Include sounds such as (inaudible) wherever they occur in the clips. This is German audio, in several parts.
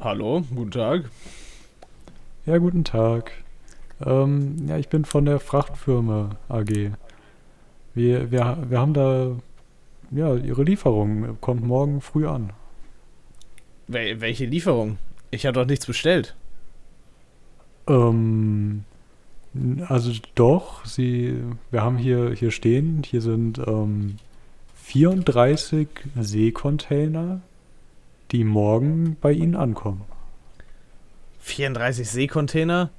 Hallo, guten Tag. Ja, guten Tag. Ähm, ja, ich bin von der Frachtfirma AG. Wir, wir, wir haben da, ja, Ihre Lieferung kommt morgen früh an. Wel welche Lieferung? Ich habe doch nichts bestellt. Ähm, also doch, Sie, wir haben hier, hier stehen, hier sind ähm, 34 Seekontainer, die morgen bei Ihnen ankommen. 34 Seekontainer?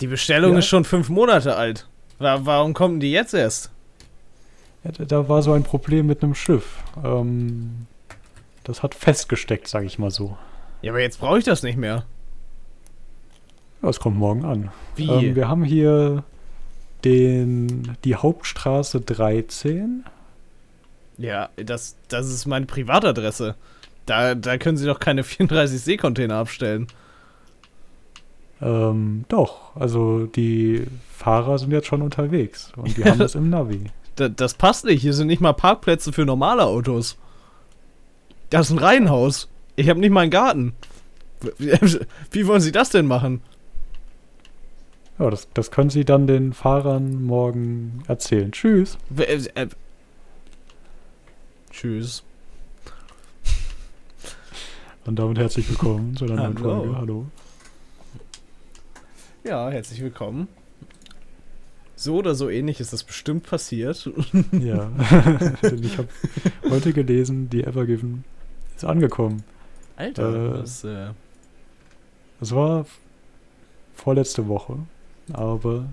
Die Bestellung Ja. ist schon fünf Monate alt. Wa warum kommen die jetzt erst? Ja, da, war so ein Problem mit einem Schiff. Ähm, das hat festgesteckt, sage ich mal so. Ja, aber jetzt brauche ich das nicht mehr. Ja, es kommt morgen an. Wie? Ähm, wir haben hier den, die Hauptstraße 13. ja, das, das ist meine Privatadresse. Da, da können Sie doch keine (laughs) 34 Seekontainer abstellen. Ähm, doch, also die Fahrer sind jetzt schon unterwegs und die (laughs) haben das im Navi. Da, das passt nicht. Hier sind nicht mal Parkplätze für normale Autos. Das ist ein Reihenhaus. Ich habe nicht mal einen Garten. Wie, (laughs) wie wollen Sie das denn machen? Ja, das, das können Sie dann den Fahrern morgen erzählen. Tschüss. Tschüss. Und damit herzlich willkommen zu einer neuen Hallo. Folge. Hallo. Ja, herzlich willkommen. So oder so ähnlich ist das bestimmt passiert. (laughs) Ja, (laughs) ich habe heute gelesen, die Evergiven ist angekommen. Alter, Äh. das, äh, Es war vorletzte Woche, aber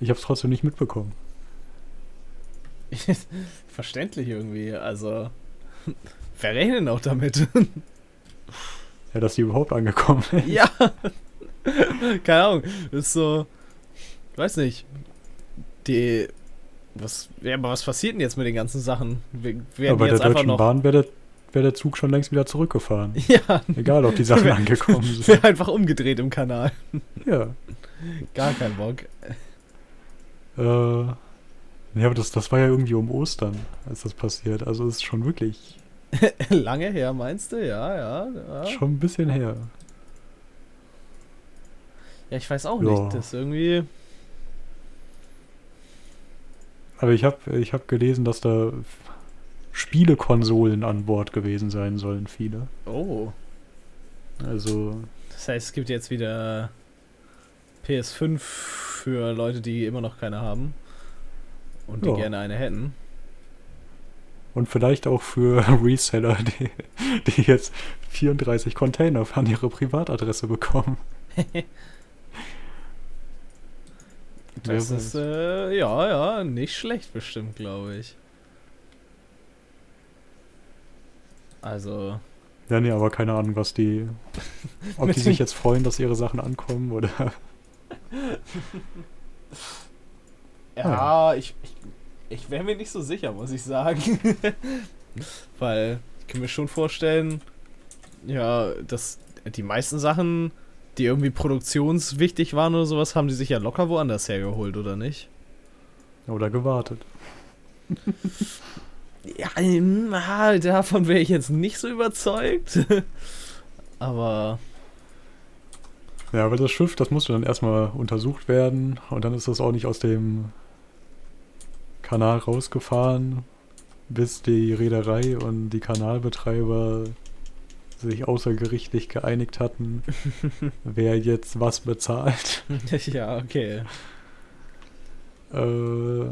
ich habe es trotzdem nicht mitbekommen. (laughs) verständlich irgendwie. Also, (laughs) wer rechnet auch damit? Ja, dass die überhaupt angekommen (laughs) ist. ja. Keine Ahnung. Ist so, weiß nicht. Die, was, ja, aber was passiert denn jetzt mit den ganzen Sachen? Wir, die bei der Deutschen. Bahn wäre der, wär der Zug schon längst wieder zurückgefahren. Ja, Egal, ob die Sachen angekommen sind. wäre einfach umgedreht im Kanal. Ja. Gar kein Bock. Äh, ja, aber das, das war ja irgendwie um Ostern, als das passiert. Also es ist schon wirklich (laughs) Lange her, meinst du? Ja, ja. Ja, schon ein bisschen her. ja ich weiß auch Ja. nicht. Das irgendwie. Aber ich habe ich hab gelesen, dass da Spielekonsolen an Bord gewesen sein sollen, viele. Oh. Also, Das heißt, es gibt jetzt wieder PS5 für Leute, die immer noch keine haben. Und die Ja. gerne eine hätten. und vielleicht auch für (laughs) Reseller, die, die jetzt 34 Container an ihre Privatadresse bekommen. (laughs) Das ist, äh, ja, ja, nicht schlecht bestimmt, glaube ich. Also, Ja, nee, aber keine Ahnung, was die. (laughs) Ob die sich jetzt freuen, dass ihre Sachen ankommen oder. Ja, ich, ich, ich wäre mir nicht so sicher, muss ich sagen. (laughs) Weil ich kann mir schon vorstellen, ja, dass die meisten Sachen, die irgendwie produktionswichtig waren oder sowas, haben die sich ja locker woanders hergeholt, oder nicht? Oder gewartet. (laughs) Ja, ah, davon wäre ich jetzt nicht so überzeugt. (laughs) Aber Ja, aber das Schiff, das musste dann erstmal untersucht werden und dann ist das auch nicht aus dem Kanal rausgefahren, bis die Reederei und die Kanalbetreiber sich außergerichtlich geeinigt hatten, (laughs) wer jetzt was bezahlt. (laughs) ja, okay. Äh,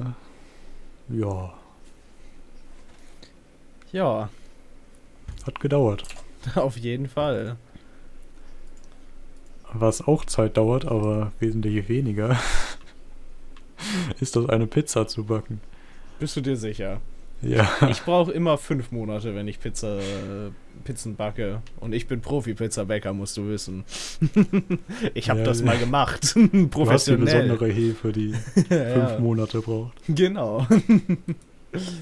ja, Ja, hat gedauert. (laughs) auf jeden Fall. Was auch Zeit dauert, aber wesentlich weniger, ist das eine Pizza zu backen. Bist du dir sicher? Ja, Ich brauche immer fünf Monate, wenn ich Pizza, äh, Pizzen backe. Und ich bin Profi-Pizzabäcker, musst du wissen. (laughs) ich habe Ja, das mal gemacht. (laughs) (laughs) du hast die Professionell. besondere Hefe, die ja, fünf Monate braucht. genau.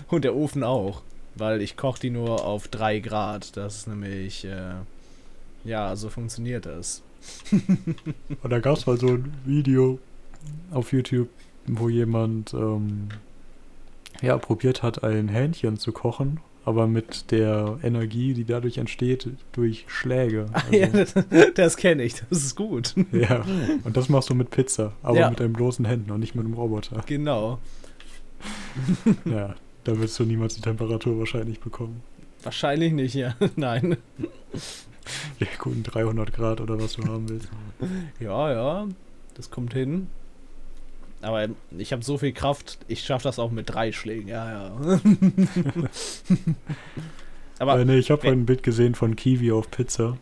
Und der Ofen auch. Weil ich koche die nur auf drei Grad. Das ist nämlich, äh, ja, so funktioniert das. Und da gab es mal so ein Video auf YouTube, wo jemand ähm, ja, probiert hat, ein Hähnchen zu kochen aber mit der Energie, die dadurch entsteht, durch Schläge. Also, ja, das, das kenne ich, das ist gut. ja, und das machst du mit Pizza, aber Ja. mit deinen bloßen Händen und nicht mit einem Roboter. Genau. (laughs) Ja, da wirst du niemals die Temperatur wahrscheinlich bekommen. Wahrscheinlich nicht, ja. (laughs) Nein. Die guten 300 Grad oder was du haben willst. Ja, ja, das kommt hin. Aber ich habe so viel Kraft, ich schaffe das auch mit drei Schlägen, ja, ja. (laughs) Aber, äh, nee, ich habe ein Bild gesehen von Kiwi auf Pizza.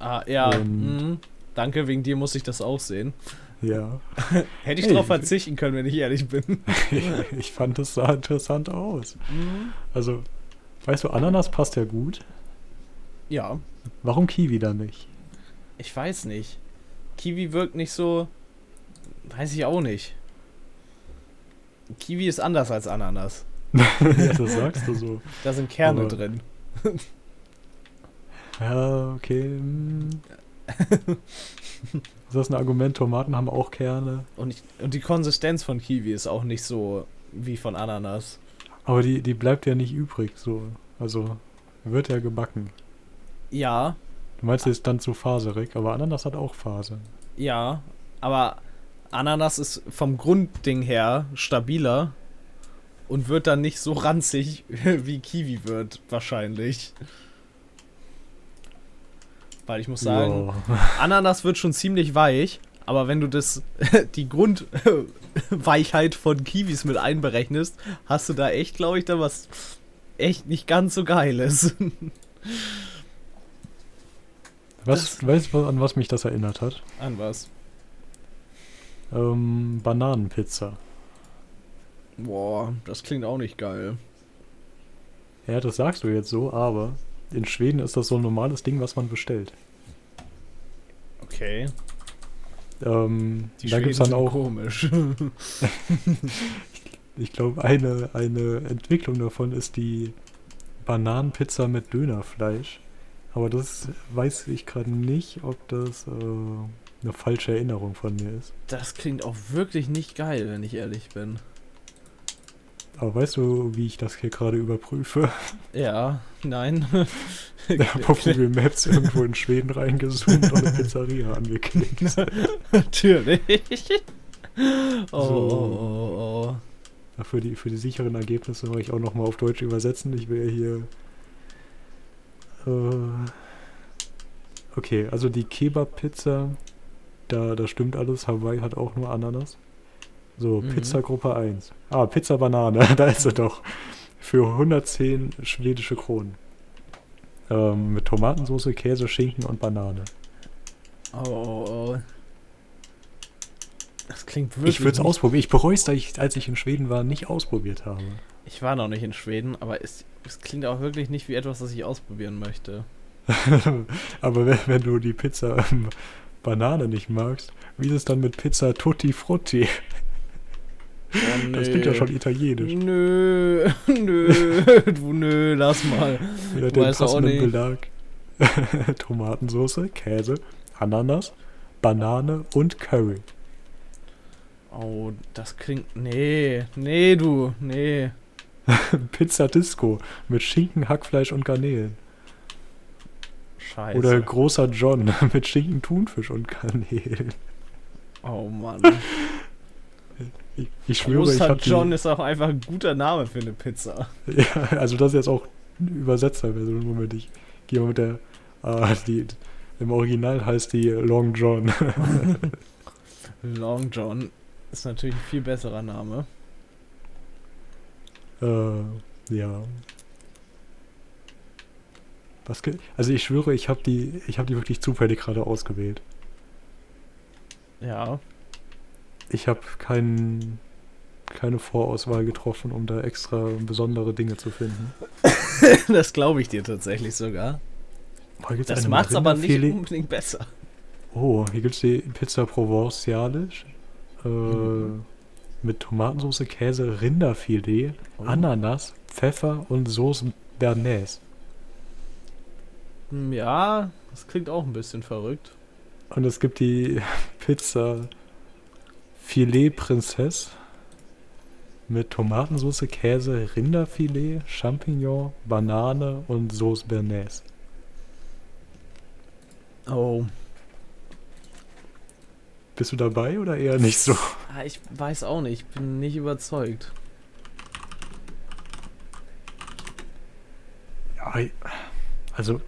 ah, ja, mhm. danke, wegen dir muss ich das auch sehen. Ja, (laughs) Hätte ich Hey. drauf verzichten können, wenn ich ehrlich bin. (laughs) ich fand das sah interessant aus. Mhm. Also, weißt du, Ananas passt ja gut. Ja, Warum Kiwi dann nicht? ich weiß nicht. Kiwi wirkt nicht so. Weiß ich auch nicht. Kiwi ist anders als Ananas. das sagst du so. Da sind Kerne Aber- drin. Ja, okay. hm. Ist das ein Argument? Tomaten haben auch Kerne. Und, ich, und die Konsistenz von Kiwi ist auch nicht so wie von Ananas. Aber die, die bleibt ja nicht übrig. So. Also, wird ja gebacken. Ja, Du meinst, die ist dann zu faserig, aber Ananas hat auch Faser. ja. Aber Ananas ist vom Grundding her stabiler und wird dann nicht so ranzig (laughs) wie Kiwi wird, wahrscheinlich. Weil ich muss sagen, Ja. Ananas wird schon ziemlich weich, aber wenn du das (laughs) die Grundweichheit (laughs) von Kiwis mit einberechnest, hast du da echt, glaube ich, da was echt nicht ganz so geiles. Was, weißt du, an was mich das erinnert hat? An was? Ähm, Bananenpizza. Boah, das klingt auch nicht geil. Ja, das sagst du jetzt so, aber in Schweden ist das so ein normales Ding, was man bestellt. Okay. Ähm, Die da Schweden gibt's dann auch, komisch. (laughs) ich glaube, eine, eine Entwicklung davon ist die Bananenpizza mit Dönerfleisch. Aber das weiß ich gerade nicht, ob das äh, eine falsche Erinnerung von mir ist. Das klingt auch wirklich nicht geil, wenn ich ehrlich bin. Aber weißt du, wie ich das hier gerade überprüfe? Ja, nein. Ich habe auf Google Maps irgendwo in Schweden reingezoomt und eine Pizzeria angeklickt. (laughs) Natürlich. Oh, So. oh, oh, Ja, Für die, für die sicheren Ergebnisse mache ich auch nochmal auf Deutsch übersetzen. Ich will ja hier. Äh, okay, also die Kebab-Pizza, da, da stimmt alles. Hawaii hat auch nur Ananas. So, Mhm. Pizza Gruppe 1. Ah, Pizza Banane, (laughs) da ist sie doch. Für 110 schwedische Kronen. Ähm, mit Tomatensauce, Käse, Schinken und Banane. oh, oh, oh. Das klingt wirklich. Ich würde es ausprobieren. Ich bereue es, als ich in Schweden war, nicht ausprobiert habe. Ich war noch nicht in Schweden, aber es, es klingt auch wirklich nicht wie etwas, das ich ausprobieren möchte. (laughs) Aber wenn, wenn du die Pizza ähm, Banane nicht magst, wie ist es dann mit Pizza Tutti Frutti? Oh, (laughs) Das klingt ja schon italienisch. Nö, (laughs) nö, du, nö, lass mal. Mit dem weiß auch passenden nicht. Belag. (laughs) Tomatensauce, Käse, Ananas, Banane und Curry. Oh, das klingt. Nee, nee, du, nee. Pizza Disco mit Schinken, Hackfleisch und Garnelen. Scheiße. Oder großer John (laughs) mit Schinken, Thunfisch und Garnelen. oh Mann. Ich, ich schwöre, ich Großer habe John die, ist auch einfach ein guter Name für eine Pizza. (laughs) ja, Also das ist jetzt auch eine Übersetzerversion. Moment, ich gehe mal mit der... Ah, die, Im Original heißt die Long John. (laughs) Long John ist natürlich ein viel besserer Name. Äh, ja. Was also ich schwöre, ich habe die, ich habe die wirklich zufällig gerade ausgewählt. Ja. Ich habe kein, keine Vorauswahl getroffen, um da extra besondere Dinge zu finden. (laughs) das glaube ich dir tatsächlich sogar. Oh, Das mit macht's aber nicht unbedingt besser. Oh, hier gibt es die Pizza Provencialisch. Äh, Mhm. Mit Tomatensauce, Käse, Rinderfilet, Oh. Ananas, Pfeffer und Soße Bernays. Ja, das klingt auch ein bisschen verrückt. Und es gibt die (laughs) Pizza Filet Prinzess mit Tomatensauce, Käse, Rinderfilet, Champignon, Banane und Sauce Bernays. Oh. Bist du dabei oder eher nicht so? (laughs) Ich weiß auch nicht, ich bin nicht überzeugt. Ja, also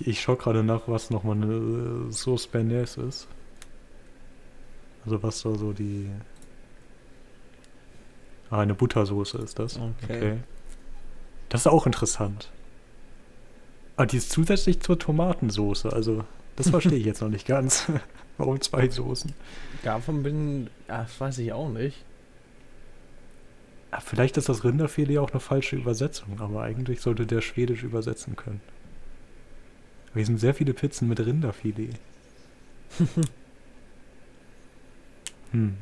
ich, ich schaue gerade nach, was nochmal eine äh, Sauce Bernays ist. Also was da so die... Ah, eine Buttersoße ist das. Okay. Das ist auch interessant. Aber die ist zusätzlich zur Tomatensoße. Also, das verstehe ich jetzt noch nicht ganz. (laughs) Warum zwei Soßen? Davon bin. Ah, das weiß ich auch nicht. Ah, Vielleicht ist das Rinderfilet auch eine falsche Übersetzung, aber eigentlich sollte der Schwedisch übersetzen können. Aber hier sind sehr viele Pizzen mit Rinderfilet. (laughs) hm.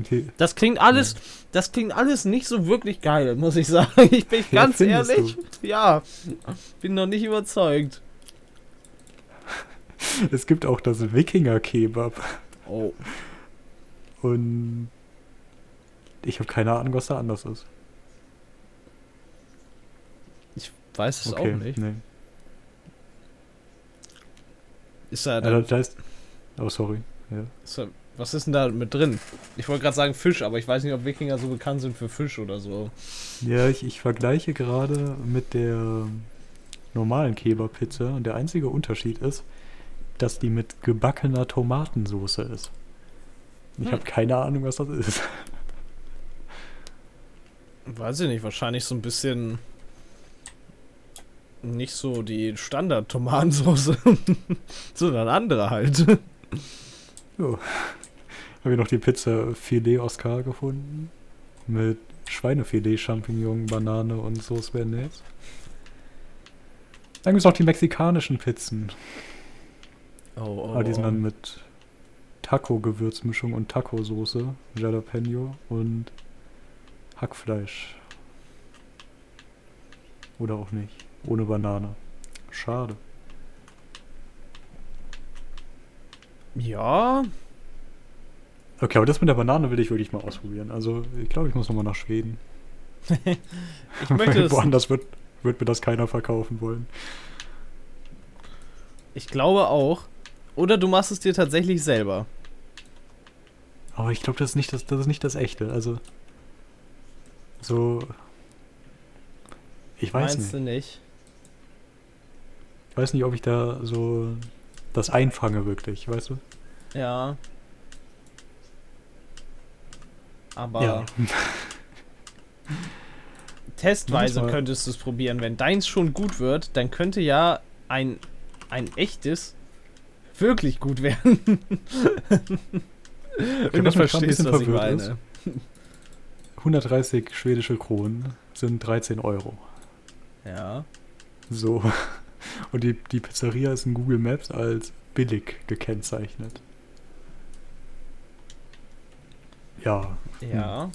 Okay. Das klingt alles. Das klingt alles nicht so wirklich geil, muss ich sagen. (laughs) Ich bin Ja, ganz ehrlich. Ja. Bin noch nicht überzeugt. (laughs) Es gibt auch das Wikinger-Kebab. Oh. Und ich habe keine Ahnung, was da anders ist. Ich weiß es auch nicht. Nee. Ist da, Ja, da, da ist. Oh, sorry. Ja. ist da, was ist denn da mit drin? Ich wollte gerade sagen Fisch, aber ich weiß nicht, ob Wikinger so bekannt sind für Fisch oder so. Ja, ich, ich vergleiche gerade mit der normalen Kebab-Pizza und der einzige Unterschied ist, dass die mit gebackener Tomatensoße ist. Ich Hm. habe keine Ahnung, was das ist. Weiß ich nicht, wahrscheinlich so ein bisschen nicht so die Standard-Tomatensauce, (laughs) sondern andere halt. Jo. Habe ich noch die Pizza Filet Oscar gefunden. Mit Schweinefilet, Champignon, Banane und Sauce Bernays. Dann gibt es noch die mexikanischen Pizzen. Oh, oh, Aber die sind dann mit Taco-Gewürzmischung und Taco-Soße, Jalapeno und Hackfleisch. Oder auch nicht. Ohne Banane. Schade. Ja, Okay, aber das mit der Banane will ich wirklich mal ausprobieren. Also, ich glaube, ich muss nochmal nach Schweden. (laughs) ich (laughs) möchte das, Woanders wird, wird mir das keiner verkaufen wollen. ich glaube auch. Oder du machst es dir tatsächlich selber. Aber ich glaube, das ist nicht das, das ist nicht das echte. Also. So. Ich weiß Meinst nicht. du nicht? Ich weiß nicht, ob ich da so das einfange wirklich, weißt du? Ja. Aber (laughs) testweise Manchmal- könntest du es probieren. Wenn deins schon gut wird, dann könnte ja ein, ein echtes wirklich gut werden. (laughs) Wenn du verstehst, bisschen was ich meine. 130 schwedische Kronen sind 13 Euro. Ja. So. Und die, die Pizzeria ist in Google Maps als billig gekennzeichnet. Ja, Ja.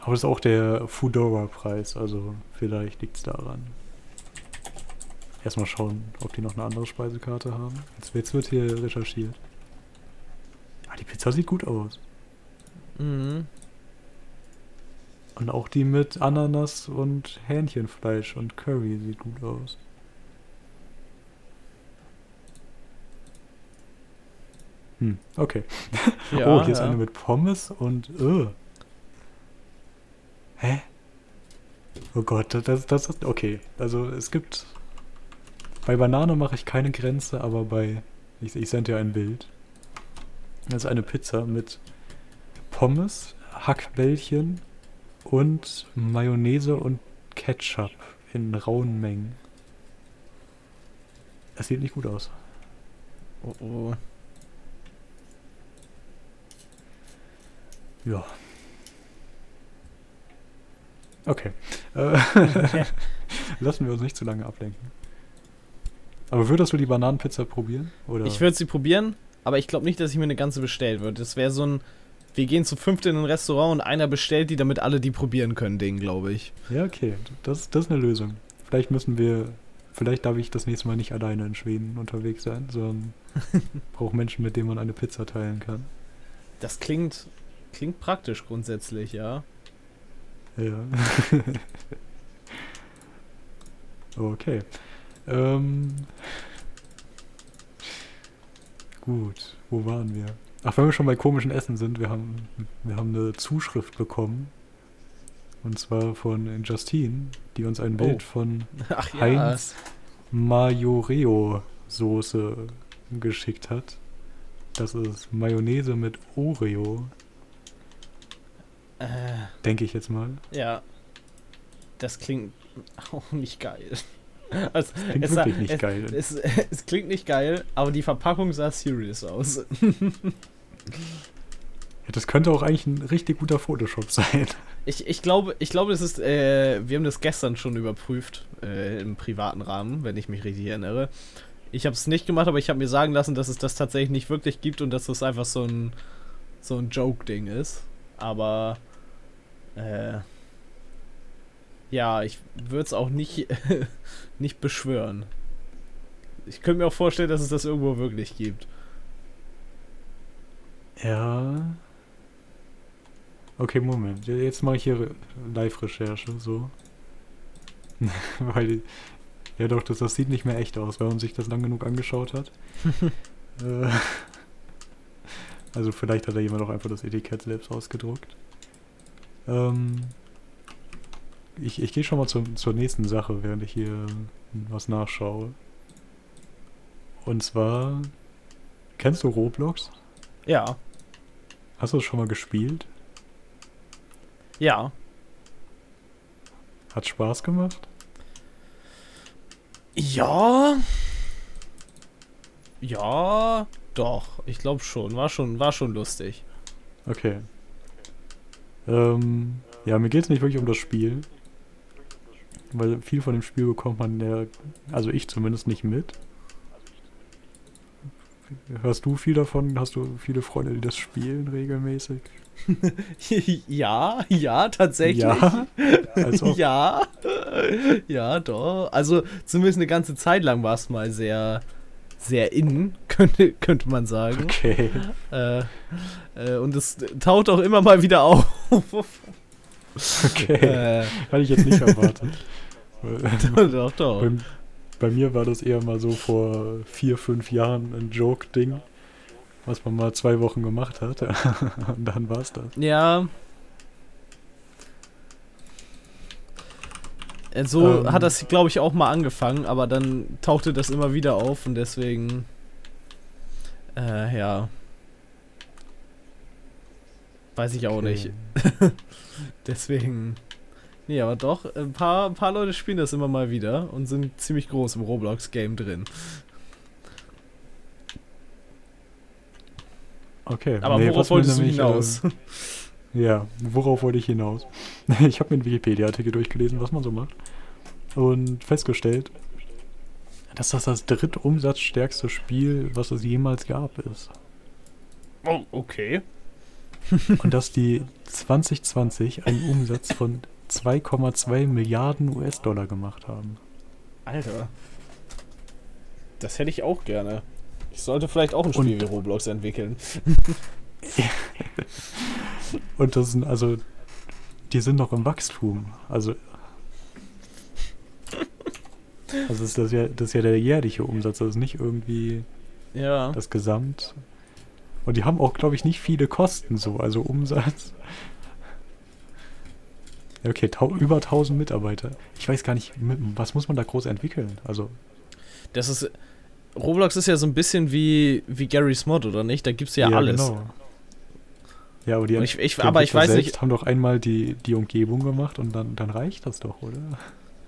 aber das ist auch der Foodora-Preis, also vielleicht liegt es daran. Erstmal schauen, ob die noch eine andere Speisekarte haben. Jetzt, jetzt wird hier recherchiert. Ah, die Pizza sieht gut aus. Mhm. Und auch die mit Ananas und Hähnchenfleisch und Curry sieht gut aus. Hm, okay. Ja, (laughs) oh, hier ist ja. eine mit Pommes und. Uh. Hä? Oh Gott, das, das ist. Okay, also es gibt. Bei Banane mache ich keine Grenze, aber bei. Ich, ich sende dir ein Bild. Das ist eine Pizza mit Pommes, Hackbällchen und Mayonnaise und Ketchup in rauen Mengen. Das sieht nicht gut aus. Oh, oh. Ja. Okay. Äh, (laughs) Lassen wir uns nicht zu lange ablenken. Aber würdest du die Bananenpizza probieren? Oder? Ich würde sie probieren, aber ich glaube nicht, dass ich mir eine ganze bestellen würde. Das wäre so ein. Wir gehen zu fünft in ein Restaurant und einer bestellt die, damit alle die probieren können, Ding, glaube ich. Ja, okay. Das, das ist eine Lösung. Vielleicht müssen wir. Vielleicht darf ich das nächste Mal nicht alleine in Schweden unterwegs sein, sondern (laughs) brauche Menschen, mit denen man eine Pizza teilen kann. Das klingt, klingt praktisch grundsätzlich, ja. Ja. (laughs) okay. Ähm, gut, wo waren wir? Ach, wenn wir schon bei komischen Essen sind, wir haben, wir haben eine Zuschrift bekommen. Und zwar von Justine, die uns ein Bild Oh. von (laughs) Ach ja. Heinz Majoreo Soße geschickt hat. Das ist Mayonnaise mit Oreo, Äh, denke ich jetzt mal. ja. Das klingt (laughs) auch nicht geil. Also, Klingt es sah- wirklich nicht es, geil. Es, es klingt nicht geil, aber die Verpackung sah serious aus. (laughs) Ja, das könnte auch eigentlich ein richtig guter Photoshop sein. Ich, ich glaube, ich glaube, das ist, äh, wir haben das gestern schon überprüft, äh, im privaten Rahmen, wenn ich mich richtig erinnere. Ich habe es nicht gemacht, aber ich habe mir sagen lassen, dass es das tatsächlich nicht wirklich gibt und dass das einfach so ein, so ein Joke-Ding ist. Aber, äh, ja, ich würde es auch nicht, (laughs) nicht beschwören. Ich könnte mir auch vorstellen, dass es das irgendwo wirklich gibt. Ja. Okay, Moment. Jetzt mache ich hier Re- Live-Recherche, so. (laughs) Weil, die- ja doch, das, das sieht nicht mehr echt aus, weil man sich das lang genug angeschaut hat. (laughs) äh, also vielleicht hat da jemand auch einfach das Etikett selbst ausgedruckt. Ähm, ich ich gehe schon mal zum, zur nächsten Sache, während ich hier was nachschaue. Und zwar, kennst du Roblox? Ja, Hast du es schon mal gespielt? ja. Hat Spaß gemacht? Ja. Ja, doch. Ich glaube schon. War schon, war schon lustig. Okay. Ähm, ja, mir geht es nicht wirklich um das Spiel. Weil viel von dem Spiel bekommt man ja, also ich zumindest nicht mit. Hörst du viel davon? Hast du viele Freunde, die das spielen regelmäßig? (laughs) ja, ja, tatsächlich. Ja, als ob. (laughs) ja. Ja, doch. Also zumindest eine ganze Zeit lang war es mal sehr, sehr in, (laughs) könnte, könnte man sagen. Okay. Äh, äh, und es taucht auch immer mal wieder auf. Okay. äh, Hatte ich jetzt nicht erwartet. (laughs) doch, doch. bei, bei mir war das eher mal so vor vier, fünf Jahren ein Joke-Ding, was man mal zwei Wochen gemacht hat. (laughs) Und dann war's das. Ja. So Ähm. hat das, glaube ich, auch mal angefangen, aber dann tauchte das immer wieder auf und deswegen. Äh, ja. Weiß ich auch Okay. nicht. (laughs) Deswegen. Nee, aber doch, ein paar, ein paar Leute spielen das immer mal wieder und sind ziemlich groß im Roblox-Game drin. Okay. Aber nee, worauf wolltest du nämlich, hinaus? Äh, ja, worauf wollte ich hinaus? (laughs) ich habe mir einen Wikipedia-Artikel durchgelesen, was man so macht. Und festgestellt, dass das das drittumsatzstärkste Spiel, was es jemals gab, ist. oh, okay. (laughs) (laughs) Und dass die 2020 einen Umsatz von 2,2 Milliarden US-Dollar gemacht haben. Alter. Das hätte ich auch gerne. Ich sollte vielleicht auch ein Spiel Und- wie Roblox entwickeln. (laughs) Und das sind also, die sind noch im Wachstum. Also, also ist das, ja, das ist ja der jährliche Umsatz, das ist nicht irgendwie Ja. das Gesamt. Und die haben auch, glaube ich, nicht viele Kosten so, also Umsatz. Ja, okay, über 1000 Mitarbeiter. Ich weiß gar nicht, was muss man da groß entwickeln? Also, Das ist. Roblox ist ja so ein bisschen wie, wie Gary's Mod, oder nicht? Da gibt's ja, alles. Genau. Ja, aber die, ich, ich, die aber ich weiß selbst nicht, haben doch einmal die, die Umgebung gemacht und dann, dann reicht das doch, oder?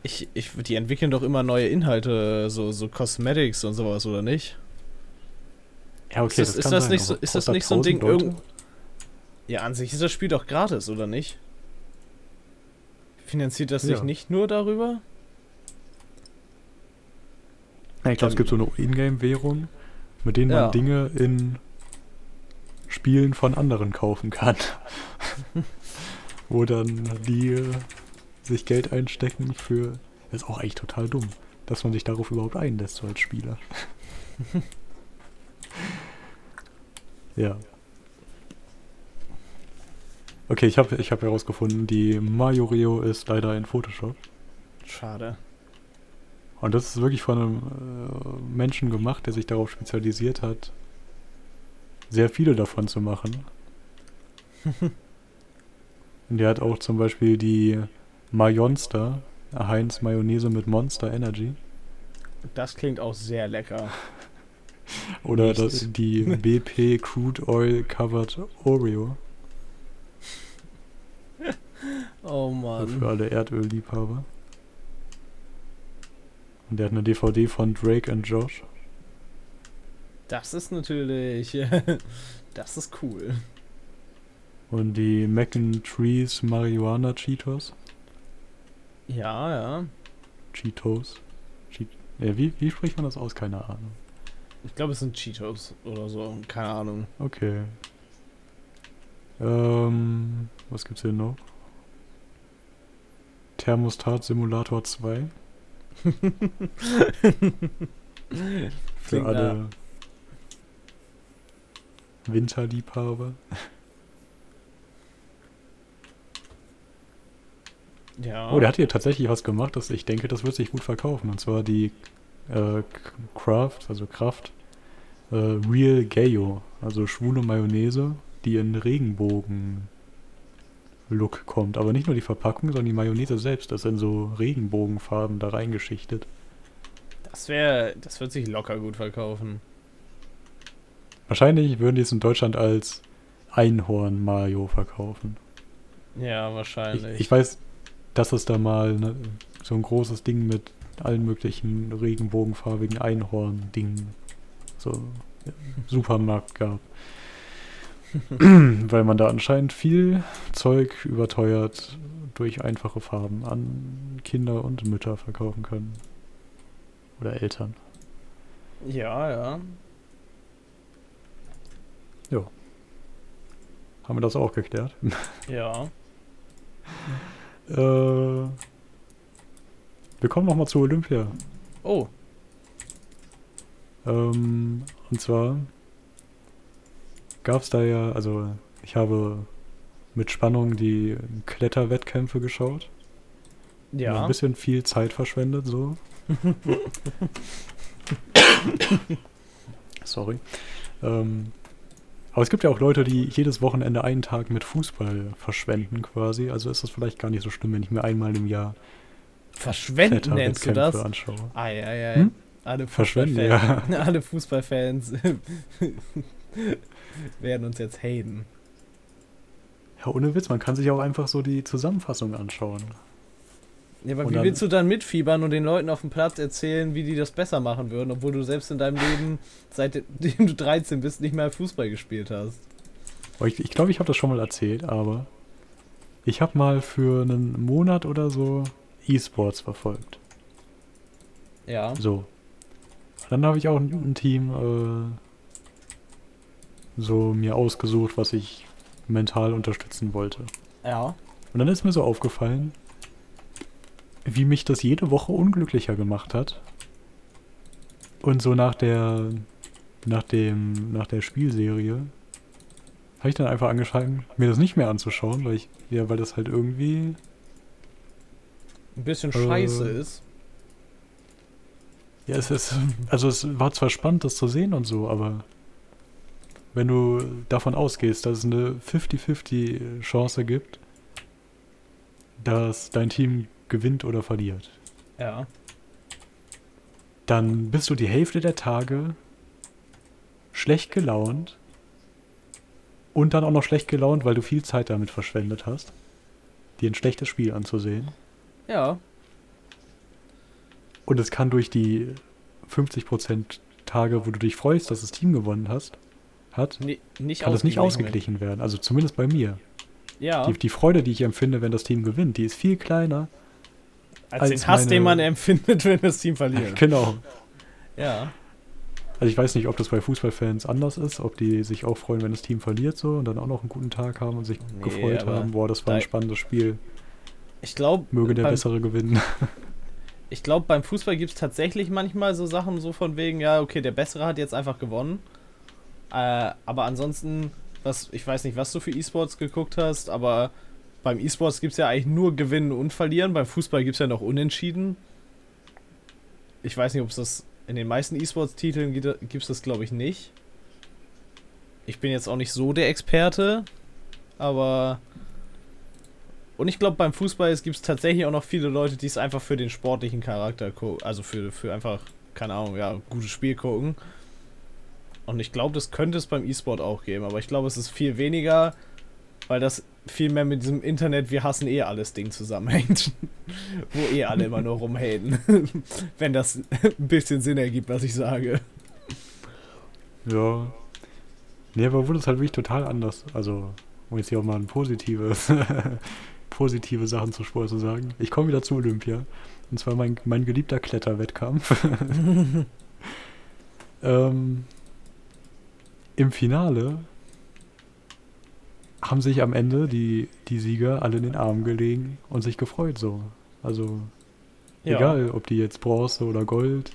ich, ich, die entwickeln doch immer neue Inhalte, so, so Cosmetics und sowas, oder nicht? Ja, Ist das- ist kann das sein, nicht so- ist das nicht so ein 1000 Ding irgend- Ja, an sich ist das Spiel doch gratis, oder nicht? Finanziert das sich Ja. nicht nur darüber? Ja, ich glaube, es gibt so eine Ingame-Währung, mit denen Ja. man Dinge in Spielen von anderen kaufen kann. (laughs) Wo dann die äh, sich Geld einstecken für. Das ist auch eigentlich total dumm, dass man sich darauf überhaupt einlässt, so als Spieler. (laughs) ja. Okay, ich habe ich hab herausgefunden, die Majorio ist leider in Photoshop. Schade. Und das ist wirklich von einem äh, Menschen gemacht, der sich darauf spezialisiert hat, sehr viele davon zu machen. (laughs) Und der hat auch zum Beispiel die Majonster, Heinz Mayonnaise mit Monster Energy. Das klingt auch sehr lecker. (laughs) Oder das, die (laughs) BP Crude Oil Covered Oreo. Oh Mann. Für alle Erdölliebhaber. Und der hat eine DVD von Drake und Josh. Das ist natürlich. (laughs) das ist cool. Und die Mac and Trees Marihuana Cheetos. Ja, ja. Cheetos. Cheet ja, wie, wie spricht man das aus? Keine Ahnung. Ich glaube, es sind Cheetos oder so. Keine Ahnung. Okay. Ähm, was gibt's hier noch? Thermostat Simulator 2. (laughs) Für alle Winterliebhaber. Ja. Oh, der hat hier tatsächlich was gemacht, das ich denke, das wird sich gut verkaufen. Und zwar die äh, Craft, also Kraft, äh, Real Gayo, also schwule Mayonnaise, die in Regenbogen Look kommt. Aber nicht nur die Verpackung, sondern die Mayonnaise selbst ist in so Regenbogenfarben da reingeschichtet. Das wäre, das wird sich locker gut verkaufen. Wahrscheinlich würden die es in Deutschland als Einhorn-Mayo verkaufen. Ja, wahrscheinlich. Ich, ich, weiß, dass es da mal ne, so ein großes Ding mit allen möglichen regenbogenfarbigen Einhorn-Dingen so Supermarkt gab. (laughs) Weil man da anscheinend viel Zeug überteuert durch einfache Farben an Kinder und Mütter verkaufen kann. Oder Eltern. Ja, ja. Ja. Haben wir das auch geklärt? (laughs) Ja. äh, wir kommen nochmal zu Olympia. Oh. Ähm, und zwar gab es da ja, also ich habe mit Spannung die Kletterwettkämpfe geschaut. Ja. Ein bisschen viel Zeit verschwendet, so. (laughs) Sorry. Ähm, aber es gibt ja auch Leute, die jedes Wochenende einen Tag mit Fußball verschwenden, quasi. Also ist das vielleicht gar nicht so schlimm, wenn ich mir einmal im Jahr Verschwenden nennst du das? anschaue. Ei, ei, ei. Hm? Alle Verschwenden, Fußballfans, (laughs) alle Fußballfans (laughs) werden uns jetzt haten. Ja, ohne Witz, man kann sich auch einfach so die Zusammenfassung anschauen. Ja, aber Und wie dann- willst du dann mitfiebern und den Leuten auf dem Platz erzählen, wie die das besser machen würden, obwohl du selbst in deinem Leben, seitdem (laughs) du 13 bist, nicht mehr Fußball gespielt hast? Aber Ich, ich glaube, ich habe das schon mal erzählt, aber ich habe mal für einen Monat oder so E-Sports verfolgt. Ja. So. Dann habe ich auch ein, ein Team äh, so mir ausgesucht, was ich mental unterstützen wollte. Ja. Und dann ist mir so aufgefallen, wie mich das jede Woche unglücklicher gemacht hat. Und so nach der nach dem nach der Spielserie habe ich dann einfach angefangen, mir das nicht mehr anzuschauen, weil ich ja, weil das halt irgendwie Ein bisschen Äh. scheiße ist. ja, es ist also es war zwar spannend das zu sehen und so, aber wenn du davon ausgehst, dass es eine 50-50 Chance gibt, dass dein Team gewinnt oder verliert, Ja. dann bist du die Hälfte der Tage schlecht gelaunt und dann auch noch schlecht gelaunt, weil du viel Zeit damit verschwendet hast, dir ein schlechtes Spiel anzusehen. Ja. Und es kann durch die 50% Tage, wo du dich freust, dass das Team gewonnen hast, hat, Nee, nicht kann das nicht ausgeglichen werden. Also zumindest bei mir. Ja. Die, die Freude, die ich empfinde, wenn das Team gewinnt, die ist viel kleiner. Als, als den Hass, meine- den man empfindet, (laughs) wenn das Team verliert. Genau. ja. Also ich weiß nicht, ob das bei Fußballfans anders ist, ob die sich auch freuen, wenn das Team verliert so und dann auch noch einen guten Tag haben und sich Nee, gefreut haben, boah, das war ein spannendes Spiel, Ich glaube, möge der beim, Bessere gewinnen. (laughs) ich glaub, beim Fußball gibt es tatsächlich manchmal so Sachen so von wegen, ja, okay, der Bessere hat jetzt einfach gewonnen. Äh, aber ansonsten was, ich weiß nicht, was du für E-Sports geguckt hast, aber beim E-Sports gibt es ja eigentlich nur Gewinnen und Verlieren. Beim Fußball gibt es ja noch Unentschieden. Ich weiß nicht, ob es das in den meisten E-Sports-Titeln gibt es das, glaube ich, nicht. Ich bin jetzt auch nicht so der Experte, aber. Und ich glaube, beim Fußball gibt es tatsächlich auch noch viele Leute, die es einfach für den sportlichen Charakter gucken. Also für, für einfach, keine Ahnung, ja, gutes Spiel gucken. Und ich glaube, das könnte es beim E-Sport auch geben, aber ich glaube, es ist viel weniger, weil das viel mehr mit diesem Internet, wir hassen eh alles Ding zusammenhängt. (laughs) Wo eh alle immer nur rumhaten. (laughs) Wenn das (laughs) ein bisschen Sinn ergibt, was ich sage. Ja. Nee, aber wurde es halt wirklich total anders. Also, um jetzt hier auch mal ein positives, positive Sachen zu Sport zu sagen. Ich komme wieder zu Olympia. Und zwar mein, mein geliebter Kletterwettkampf. ähm, Im Finale haben sich am Ende die, die Sieger alle in den Arm gelegen und sich gefreut so. Also ja. egal, ob die jetzt Bronze oder Gold.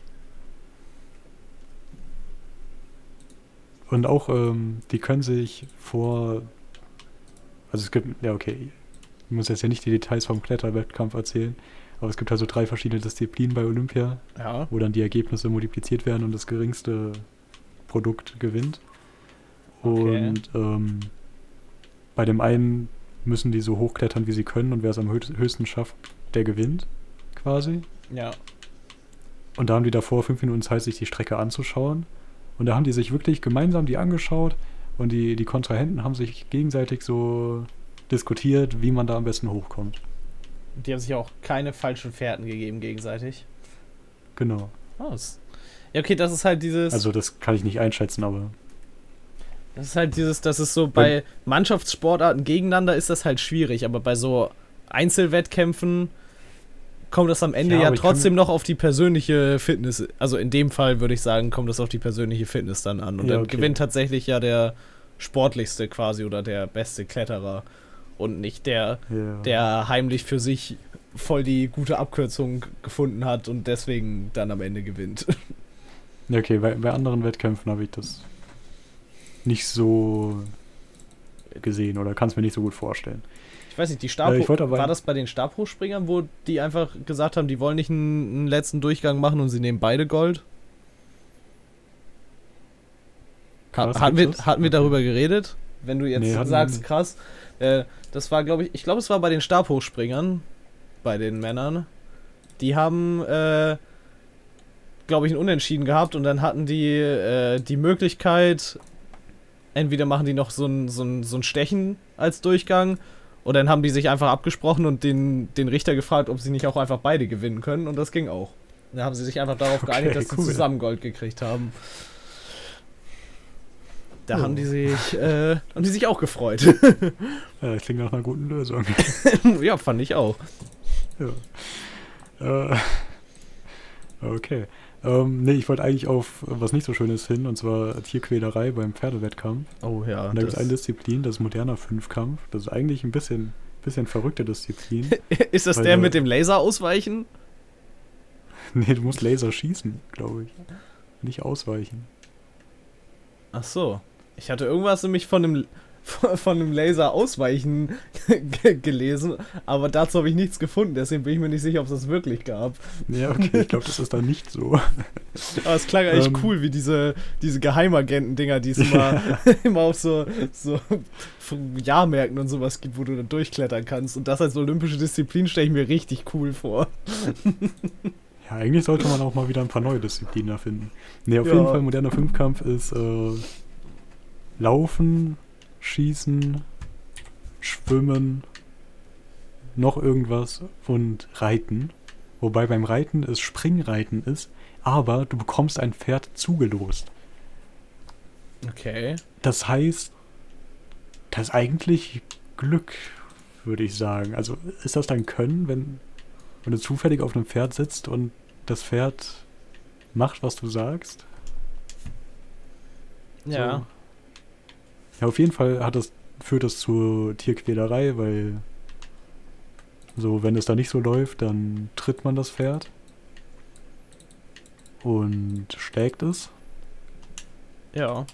Und auch, ähm, die können sich vor. Also es gibt, ja okay, ich muss jetzt ja nicht die Details vom Kletterwettkampf erzählen, aber es gibt also drei verschiedene Disziplinen bei Olympia, ja. wo dann die Ergebnisse multipliziert werden und das geringste Produkt gewinnt. Okay. Und ähm, bei dem einen müssen die so hochklettern, wie sie können und wer es am höchsten schafft, der gewinnt, quasi. Ja. Und da haben die davor fünf Minuten Zeit, sich die Strecke anzuschauen. Und da haben die sich wirklich gemeinsam die angeschaut und die, die Kontrahenten haben sich gegenseitig so diskutiert, wie man da am besten hochkommt. Die haben sich auch keine falschen Fährten gegeben gegenseitig. Genau. Oh, ja, okay, das ist halt dieses. Also, das kann ich nicht einschätzen, aber. Das ist halt dieses, das ist so bei Mannschaftssportarten gegeneinander ist das halt schwierig, aber bei so Einzelwettkämpfen kommt das am Ende ja, ja trotzdem noch auf die persönliche Fitness. Also in dem Fall würde ich sagen, kommt das auf die persönliche Fitness dann an. Und ja, dann okay. gewinnt tatsächlich ja der sportlichste quasi oder der beste Kletterer und nicht der, ja. der heimlich für sich voll die gute Abkürzung gefunden hat und deswegen dann am Ende gewinnt. (laughs) Ja, okay, bei, bei anderen Wettkämpfen habe ich das nicht so gesehen oder kann es mir nicht so gut vorstellen. Ich weiß nicht, die Stab äh, war das bei den Stabhochspringern, wo die einfach gesagt haben, die wollen nicht einen, einen letzten Durchgang machen und sie nehmen beide Gold? Ha hatten, wir, hatten wir darüber geredet? Wenn du jetzt nee, sagst, krass. Äh, das war, glaube ich, ich glaube, es war bei den Stabhochspringern, bei den Männern. Die haben, äh, glaube ich, ein Unentschieden gehabt und dann hatten die äh, die Möglichkeit, entweder machen die noch so ein, so ein, so ein Stechen als Durchgang oder dann haben die sich einfach abgesprochen und den, den Richter gefragt, ob sie nicht auch einfach beide gewinnen können und das ging auch. Da haben sie sich einfach darauf geeinigt, okay, dass cool. sie zusammen Gold gekriegt haben. Da oh. haben die sich, äh, haben die sich auch gefreut. (laughs) ja, das klingt nach einer guten Lösung. (laughs) ja, fand ich auch. Ja. Äh, okay. Ähm, nee, ich wollte eigentlich auf was nicht so Schönes hin, und zwar Tierquälerei beim Pferdewettkampf. Oh ja. Und da gibt es eine Disziplin, das ist moderner Fünfkampf. Das ist eigentlich ein bisschen, bisschen verrückte Disziplin. (laughs) ist das der mit dem Laser ausweichen? (laughs) nee, du musst Laser schießen, glaube ich. Nicht ausweichen. Ach so. Ich hatte irgendwas nämlich von einem (laughs) von einem Laser ausweichen (laughs) gelesen, aber dazu habe ich nichts gefunden, deswegen bin ich mir nicht sicher, ob es das wirklich gab. Ja, okay, ich glaube, das ist dann nicht so. (laughs) Aber es klang eigentlich ähm, cool, wie diese, diese Geheimagenten-Dinger, die es immer, immer auf so, so Jahrmärkten und sowas gibt, wo du dann durchklettern kannst. Und das als olympische Disziplin stelle ich mir richtig cool vor. Ja, eigentlich sollte man auch mal wieder ein paar neue Disziplinen erfinden. Ne, auf ja. jeden Fall moderner Fünfkampf ist äh, Laufen, Schießen, Schwimmen, noch irgendwas und Reiten. Wobei beim Reiten es Springreiten ist, aber du bekommst ein Pferd zugelost. Okay. Das heißt, das ist eigentlich Glück, würde ich sagen. Also ist das dein Können, wenn, wenn du zufällig auf einem Pferd sitzt und das Pferd macht, was du sagst? Ja. So. Ja, auf jeden Fall hat das, führt das zur Tierquälerei, weil so, wenn es da nicht so läuft, dann tritt man das Pferd und schlägt es. Ja.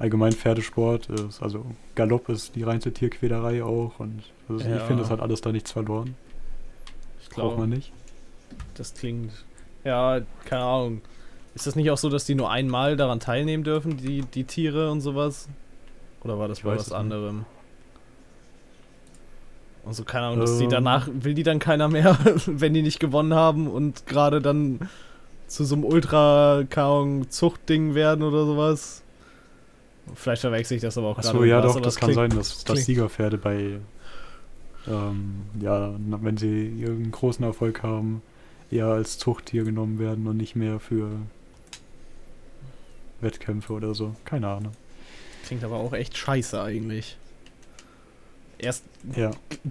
allgemein Pferdesport ist, also Galopp ist die reinste Tierquälerei auch und also ich Ja. finde, das hat alles da nichts verloren. Ich Braucht man glaube, nicht. das klingt. Ja, keine Ahnung. Ist das nicht auch so, dass die nur einmal daran teilnehmen dürfen, die, die Tiere und sowas? Oder war das Ich bei was es nicht. anderem? Also keine Ahnung, dass die Ähm. danach will die dann keiner mehr, (laughs) wenn die nicht gewonnen haben und gerade dann zu so einem ultra Ahnung, Zuchtding werden oder sowas. Vielleicht verwechsel ich das aber auch gerade. Achso, mit ja doch, das es kann sein, dass, dass Siegerpferde bei, ähm, ja, wenn sie irgendeinen großen Erfolg haben, eher als Zuchttier genommen werden und nicht mehr für Wettkämpfe oder so. Keine Ahnung. Klingt aber auch echt scheiße eigentlich. Erst Ja,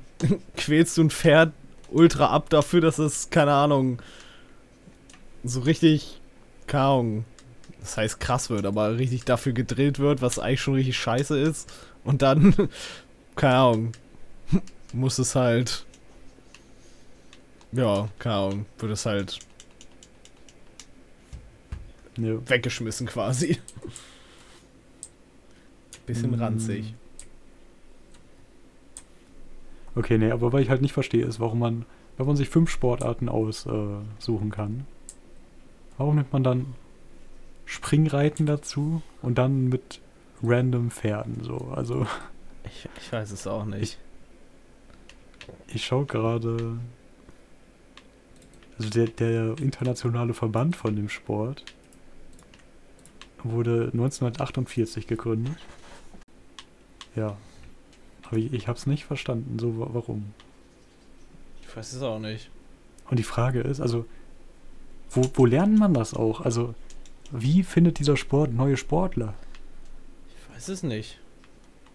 (laughs) quälst du ein Pferd ultra ab dafür, dass es, keine Ahnung, so richtig, keine Ahnung, das heißt krass wird, aber richtig dafür gedrillt wird, was eigentlich schon richtig scheiße ist. Und dann, (laughs) keine Ahnung, (laughs) muss es halt, ja, keine Ahnung, wird es halt ja. weggeschmissen quasi. Bisschen Mm. ranzig. Okay, nee, aber was ich halt nicht verstehe, ist, warum man, wenn man sich fünf Sportarten aussuchen äh, kann, warum nimmt man dann Springreiten dazu und dann mit random Pferden so? Also, Ich, ich weiß es auch nicht. ich schaue gerade. Also, der, der internationale Verband von dem Sport wurde 1948 gegründet. Ja. Aber ich, ich habe es nicht verstanden, so wa- warum. Ich weiß es auch nicht. Und die Frage ist, also, wo, wo lernt man das auch? Also, wie findet dieser Sport neue Sportler? Ich weiß es nicht.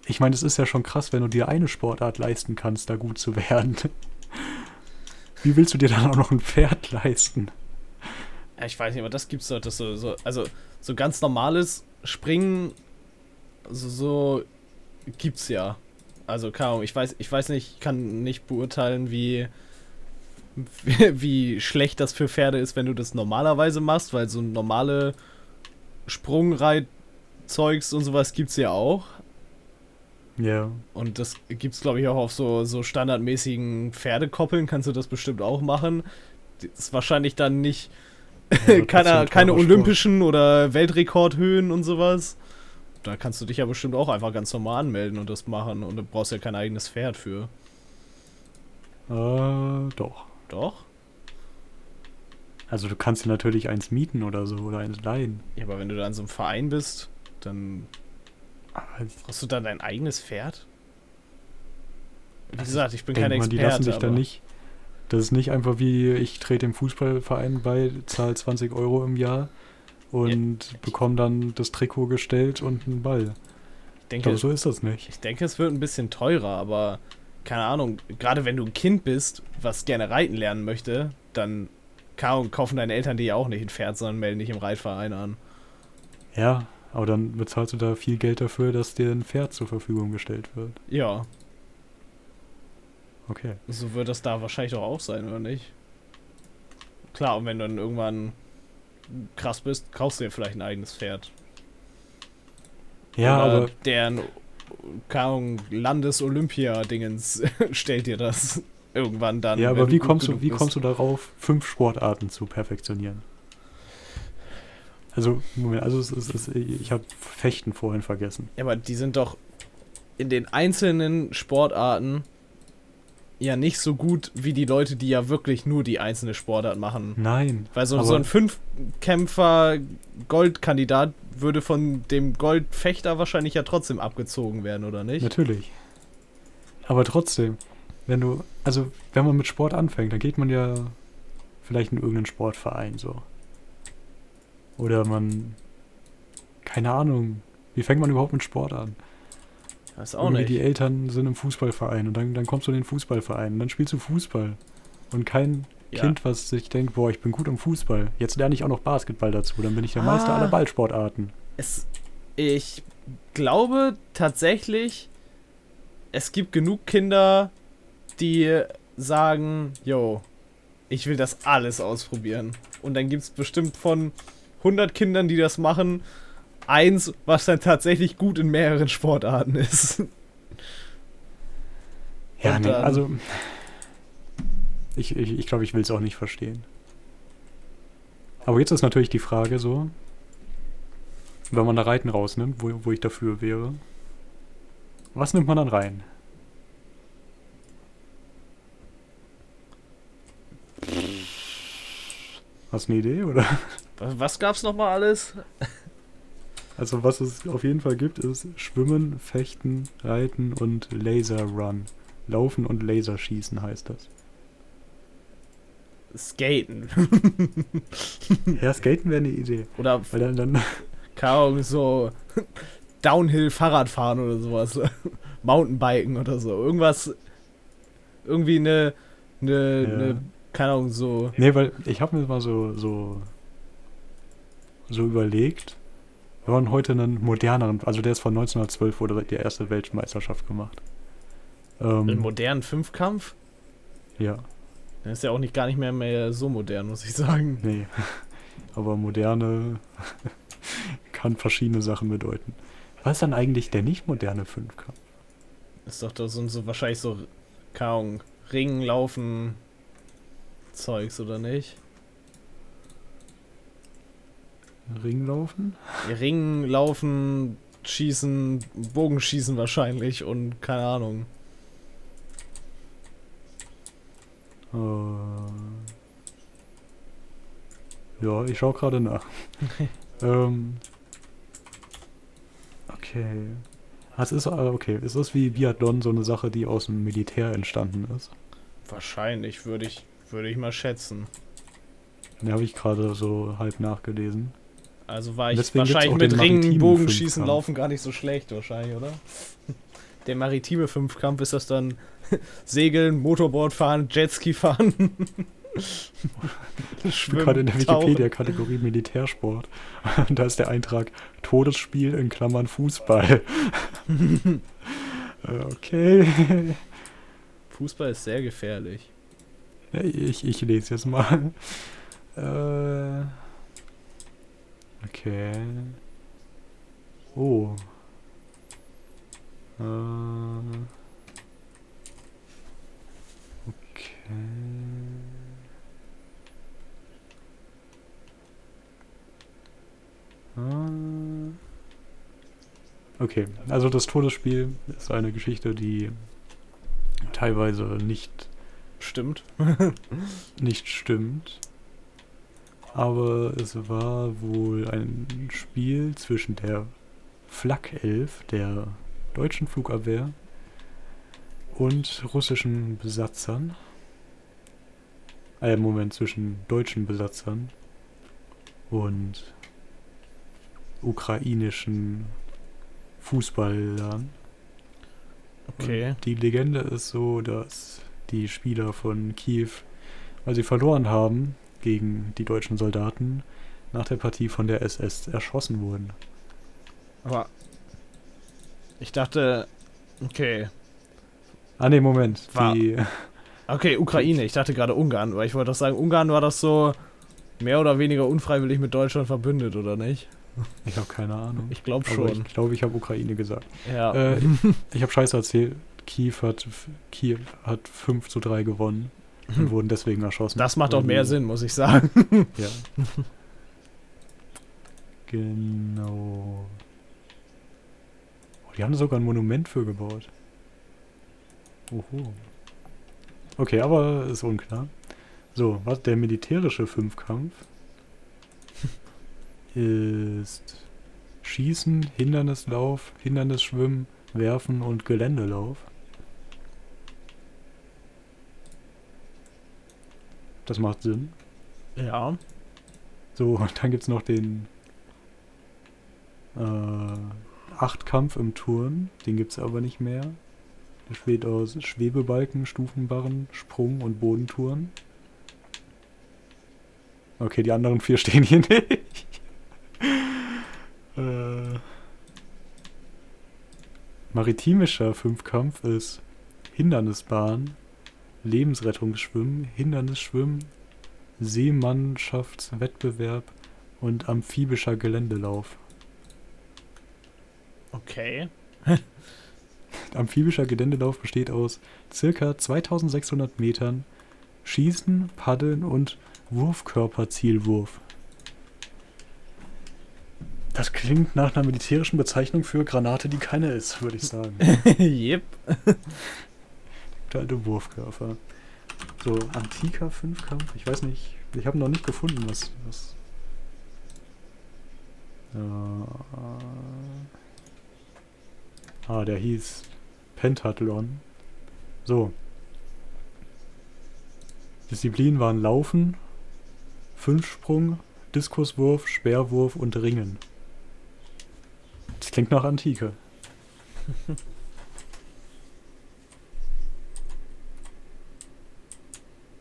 Ich meine, es ist ja schon krass, wenn du dir eine Sportart leisten kannst, da gut zu werden. Wie willst du dir dann auch noch ein Pferd leisten? Ja, ich weiß nicht, aber das gibt's doch, das so, so, also so ganz normales Springen, so, so gibt's ja. Also keine Ahnung, ich weiß, ich weiß nicht, ich kann nicht beurteilen, wie, (laughs) wie, schlecht das für Pferde ist, wenn du das normalerweise machst, weil so normale Sprungreitzeugs und sowas gibt's ja auch. Ja. Und das gibt's, glaube ich, auch auf so, so standardmäßigen Pferdekoppeln, kannst du das bestimmt auch machen. Das ist wahrscheinlich dann nicht (laughs) keine, keine olympischen oder Weltrekordhöhen und sowas. Da kannst du dich ja bestimmt auch einfach ganz normal anmelden und das machen und du brauchst ja kein eigenes Pferd für. Äh, doch. Doch? Also du kannst dir natürlich eins mieten oder so oder eins leihen. Ja, aber wenn du da in so einem Verein bist, dann brauchst du dann dein eigenes Pferd? Wie Also gesagt, ich bin kein mal, die Experte. lassen sich aber dann nicht. Das ist nicht einfach wie, ich trete dem Fußballverein bei, zahle 20 Euro im Jahr und bekomme dann das Trikot gestellt und einen Ball. Ich Ich denke, glaube, so ist das nicht. Ich denke, es wird ein bisschen teurer, aber keine Ahnung, gerade wenn du ein Kind bist, was gerne reiten lernen möchte, dann kaufen deine Eltern dir ja auch nicht ein Pferd, sondern melden dich im Reitverein an. Ja, aber dann bezahlst du da viel Geld dafür, dass dir ein Pferd zur Verfügung gestellt wird. Ja, Okay. so wird das da wahrscheinlich doch auch sein, oder nicht? Klar, und wenn du dann irgendwann krass bist, kaufst du dir vielleicht ein eigenes Pferd. Ja, oder aber deren, keine Landes-Olympia-Dingens (laughs) stellt dir das irgendwann dann. ja, aber wie kommst du, wie bist. kommst du darauf, fünf Sportarten zu perfektionieren? Also, Moment, also es ist, es ist, ich habe Fechten vorhin vergessen. Ja, aber die sind doch in den einzelnen Sportarten ja nicht so gut wie die Leute, die ja wirklich nur die einzelne Sportart machen. Nein. Weil so, so ein Fünfkämpfer-Goldkandidat würde von dem Goldfechter wahrscheinlich ja trotzdem abgezogen werden, oder nicht? Natürlich. Aber trotzdem, wenn du, also wenn man mit Sport anfängt, dann geht man ja vielleicht in irgendeinen Sportverein so. Oder man, keine Ahnung, wie fängt man überhaupt mit Sport an? Weiß auch Irgendwie nicht. die Eltern sind im Fußballverein und dann, dann kommst du in den Fußballverein und dann spielst du Fußball. Und kein Ja. Kind, was sich denkt, boah, ich bin gut im Fußball. Jetzt lerne ich auch noch Basketball dazu, dann bin ich der Meister Ah. aller Ballsportarten. Es, ich glaube tatsächlich, es gibt genug Kinder, die sagen, yo, ich will das alles ausprobieren. Und dann gibt es bestimmt von 100 Kindern, die das machen, eins, was dann tatsächlich gut in mehreren Sportarten ist. Ja, nee, also. Ich glaube, ich, ich, glaub, ich will es auch nicht verstehen. Aber jetzt ist natürlich die Frage so, wenn man da Reiten rausnimmt, wo, wo ich dafür wäre, was nimmt man dann rein? Hast du eine Idee, oder? Was, was gab's nochmal alles? Also was es auf jeden Fall gibt, ist Schwimmen, Fechten, Reiten und Laser Run. Laufen und Laserschießen heißt das. Skaten. (laughs) Ja, Skaten wäre eine Idee. Oder, Weil dann, dann (laughs) keine Ahnung, so Downhill-Fahrradfahren oder sowas. (laughs) Mountainbiken oder so. Irgendwas. Irgendwie eine. eine, Ja. eine keine Ahnung, so. Nee, weil ich habe mir mal so, so, so überlegt, wir wollen heute einen moderneren, also der ist von 1912, wurde die erste Weltmeisterschaft gemacht. Einen Ähm, modernen Fünfkampf? ja, Der ist ja auch nicht gar nicht mehr, mehr so modern, muss ich sagen. nee. (laughs) Aber moderne (laughs) kann verschiedene Sachen bedeuten. Was ist dann eigentlich der nicht moderne Fünfkampf? Ist doch da so, so wahrscheinlich so, Ahnung, Ringen, Laufen, Zeugs, oder nicht? Ringlaufen? Ringen, Laufen, Schießen, Bogenschießen wahrscheinlich und keine Ahnung. Äh, ja, ich schaue gerade nach. (laughs) ähm, okay. Es ist, äh, okay, es ist wie Biathlon so eine Sache, die aus dem Militär entstanden ist. Wahrscheinlich, würde ich, würde ich mal schätzen. Den habe ich gerade so halb nachgelesen. Also war ich Deswegen wahrscheinlich mit Ringen, Bogenschießen. Laufen gar nicht so schlecht, wahrscheinlich, oder? (laughs) Der maritime Fünfkampf ist das dann (laughs) Segeln, Motorboard fahren, Jetski fahren. (laughs) Ich bin gerade in der. Wikipedia-Kategorie Militärsport. Und da ist der Eintrag Todesspiel in Klammern Fußball. Äh, okay. Fußball ist sehr gefährlich. Ich, ich lese jetzt mal. Äh, okay. Oh. Äh, okay. Äh, Okay, also das Todesspiel ist eine Geschichte, die teilweise nicht Stimmt. (laughs) nicht stimmt. Aber es war wohl ein Spiel zwischen der Flak 11, der deutschen Flugabwehr, und russischen Besatzern. Äh, Moment, zwischen deutschen Besatzern und ukrainischen Fußballern. Okay. Und die Legende ist so, dass die Spieler von Kiew, weil sie verloren haben gegen die deutschen Soldaten, nach der Partie von der SS erschossen wurden. Aber ich dachte, okay. Ah ne, Moment. War- Die, (laughs) Okay, Ukraine. Ich dachte gerade Ungarn, weil ich wollte doch sagen, Ungarn war das so mehr oder weniger unfreiwillig mit Deutschland verbündet, oder nicht? ich habe keine Ahnung. Ich glaube Aber schon. ich glaube, ich habe Ukraine gesagt. ja. Äh, (laughs) ich habe Scheiße erzählt. Kiew hat, Kiew hat 5 zu 3 gewonnen und wurden deswegen erschossen. das macht auch mehr die- Sinn, muss ich sagen. (laughs) (laughs) Ja. genau. Oh, die haben sogar ein Monument für gebaut. Oho. Okay, aber ist unklar. So, was der militärische Fünfkampf (laughs) ist Schießen, Hindernislauf, Hindernisschwimmen, Werfen und Geländelauf. Das macht Sinn. Ja. So, (laughs) und dann gibt es noch den äh, Achtkampf im Turn. Den gibt es aber nicht mehr. Der besteht aus Schwebebalken, Stufenbarren, Sprung und Bodentouren. Okay, die anderen vier (laughs) stehen hier nicht. (laughs) äh, maritimischer Fünfkampf ist Hindernisbahn, Lebensrettungsschwimmen, Hindernisschwimmen, Seemannschaftswettbewerb und amphibischer Geländelauf. Okay. (laughs) Amphibischer Geländelauf besteht aus circa 2600 Metern Schießen, Paddeln und Wurfkörperzielwurf. Das klingt nach einer militärischen Bezeichnung für Granate, die keine ist, würde ich sagen. (laughs) yep. Alte Wurfkörper. So, antiker Fünfkampf, ich weiß nicht, ich habe noch nicht gefunden, was. was äh, ah, der hieß Pentathlon. So. Disziplinen waren Laufen, Fünfsprung, Diskuswurf, Speerwurf und Ringen. Das klingt nach Antike. (laughs)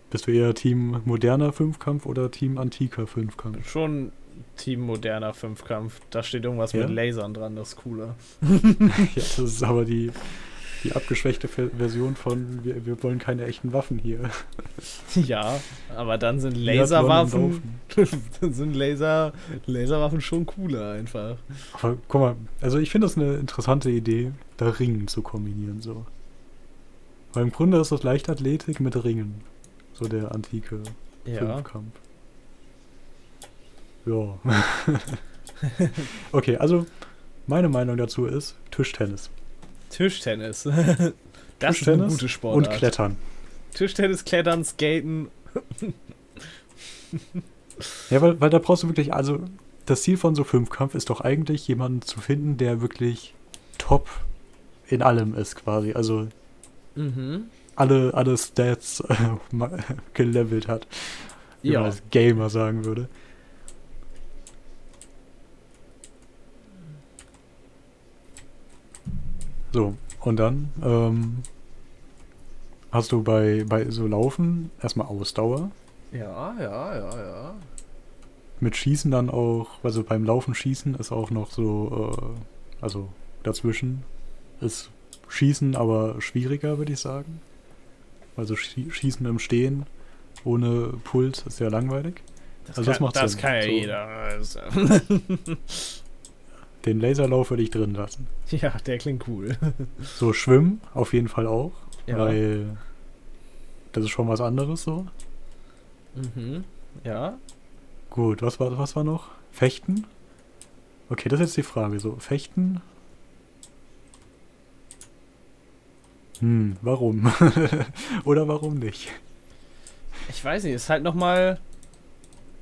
Bist du eher Team moderner Fünfkampf oder Team antiker Fünfkampf? Schon Team moderner Fünfkampf. Da steht irgendwas Ja? mit Lasern dran, das ist cooler. (laughs) ja, das ist aber die, die abgeschwächte Ver- Version von wir, wir wollen keine echten Waffen hier. (laughs) ja, aber dann sind Laserwaffen. (laughs) Dann sind Laser, Laserwaffen schon cooler einfach. Aber guck mal, also ich finde das eine interessante Idee, da Ringen zu kombinieren so. Weil im Grunde ist das Leichtathletik mit Ringen. So der antike Ja. Fünfkampf. Ja. (laughs) okay, also meine Meinung dazu ist Tischtennis. Tischtennis. (laughs) das ist eine Tischtennis gute Sportart. Und Klettern. Tischtennis, Klettern, Skaten. Ja, weil, weil da brauchst du wirklich, also das Ziel von so Fünfkampf ist doch eigentlich jemanden zu finden, der wirklich top in allem ist quasi. Also Mhm. Alle, alle Stats äh, (laughs) gelevelt hat. Wie man Ja. als Gamer sagen würde. So, und dann ähm, hast du bei, bei so Laufen erstmal Ausdauer. Ja, ja, ja, ja. Mit Schießen dann auch, also beim Laufen Schießen ist auch noch so, äh, also dazwischen ist Schießen aber schwieriger, würde ich sagen. Also Schie Schießen im Stehen ohne Puls ist sehr langweilig. Das Also das kann, macht das Sinn. kann ja So. jeder. Also. (laughs) Den Laserlauf würde ich drin lassen. ja, der klingt cool. (laughs) So Schwimmen auf jeden Fall auch, Ja. weil das ist schon was anderes so. Mhm. Ja. Gut, was war, was war noch? Fechten? Okay, das ist jetzt die Frage. So, Fechten? Hm, warum? (laughs) Oder warum nicht? Ich weiß nicht, ist halt nochmal.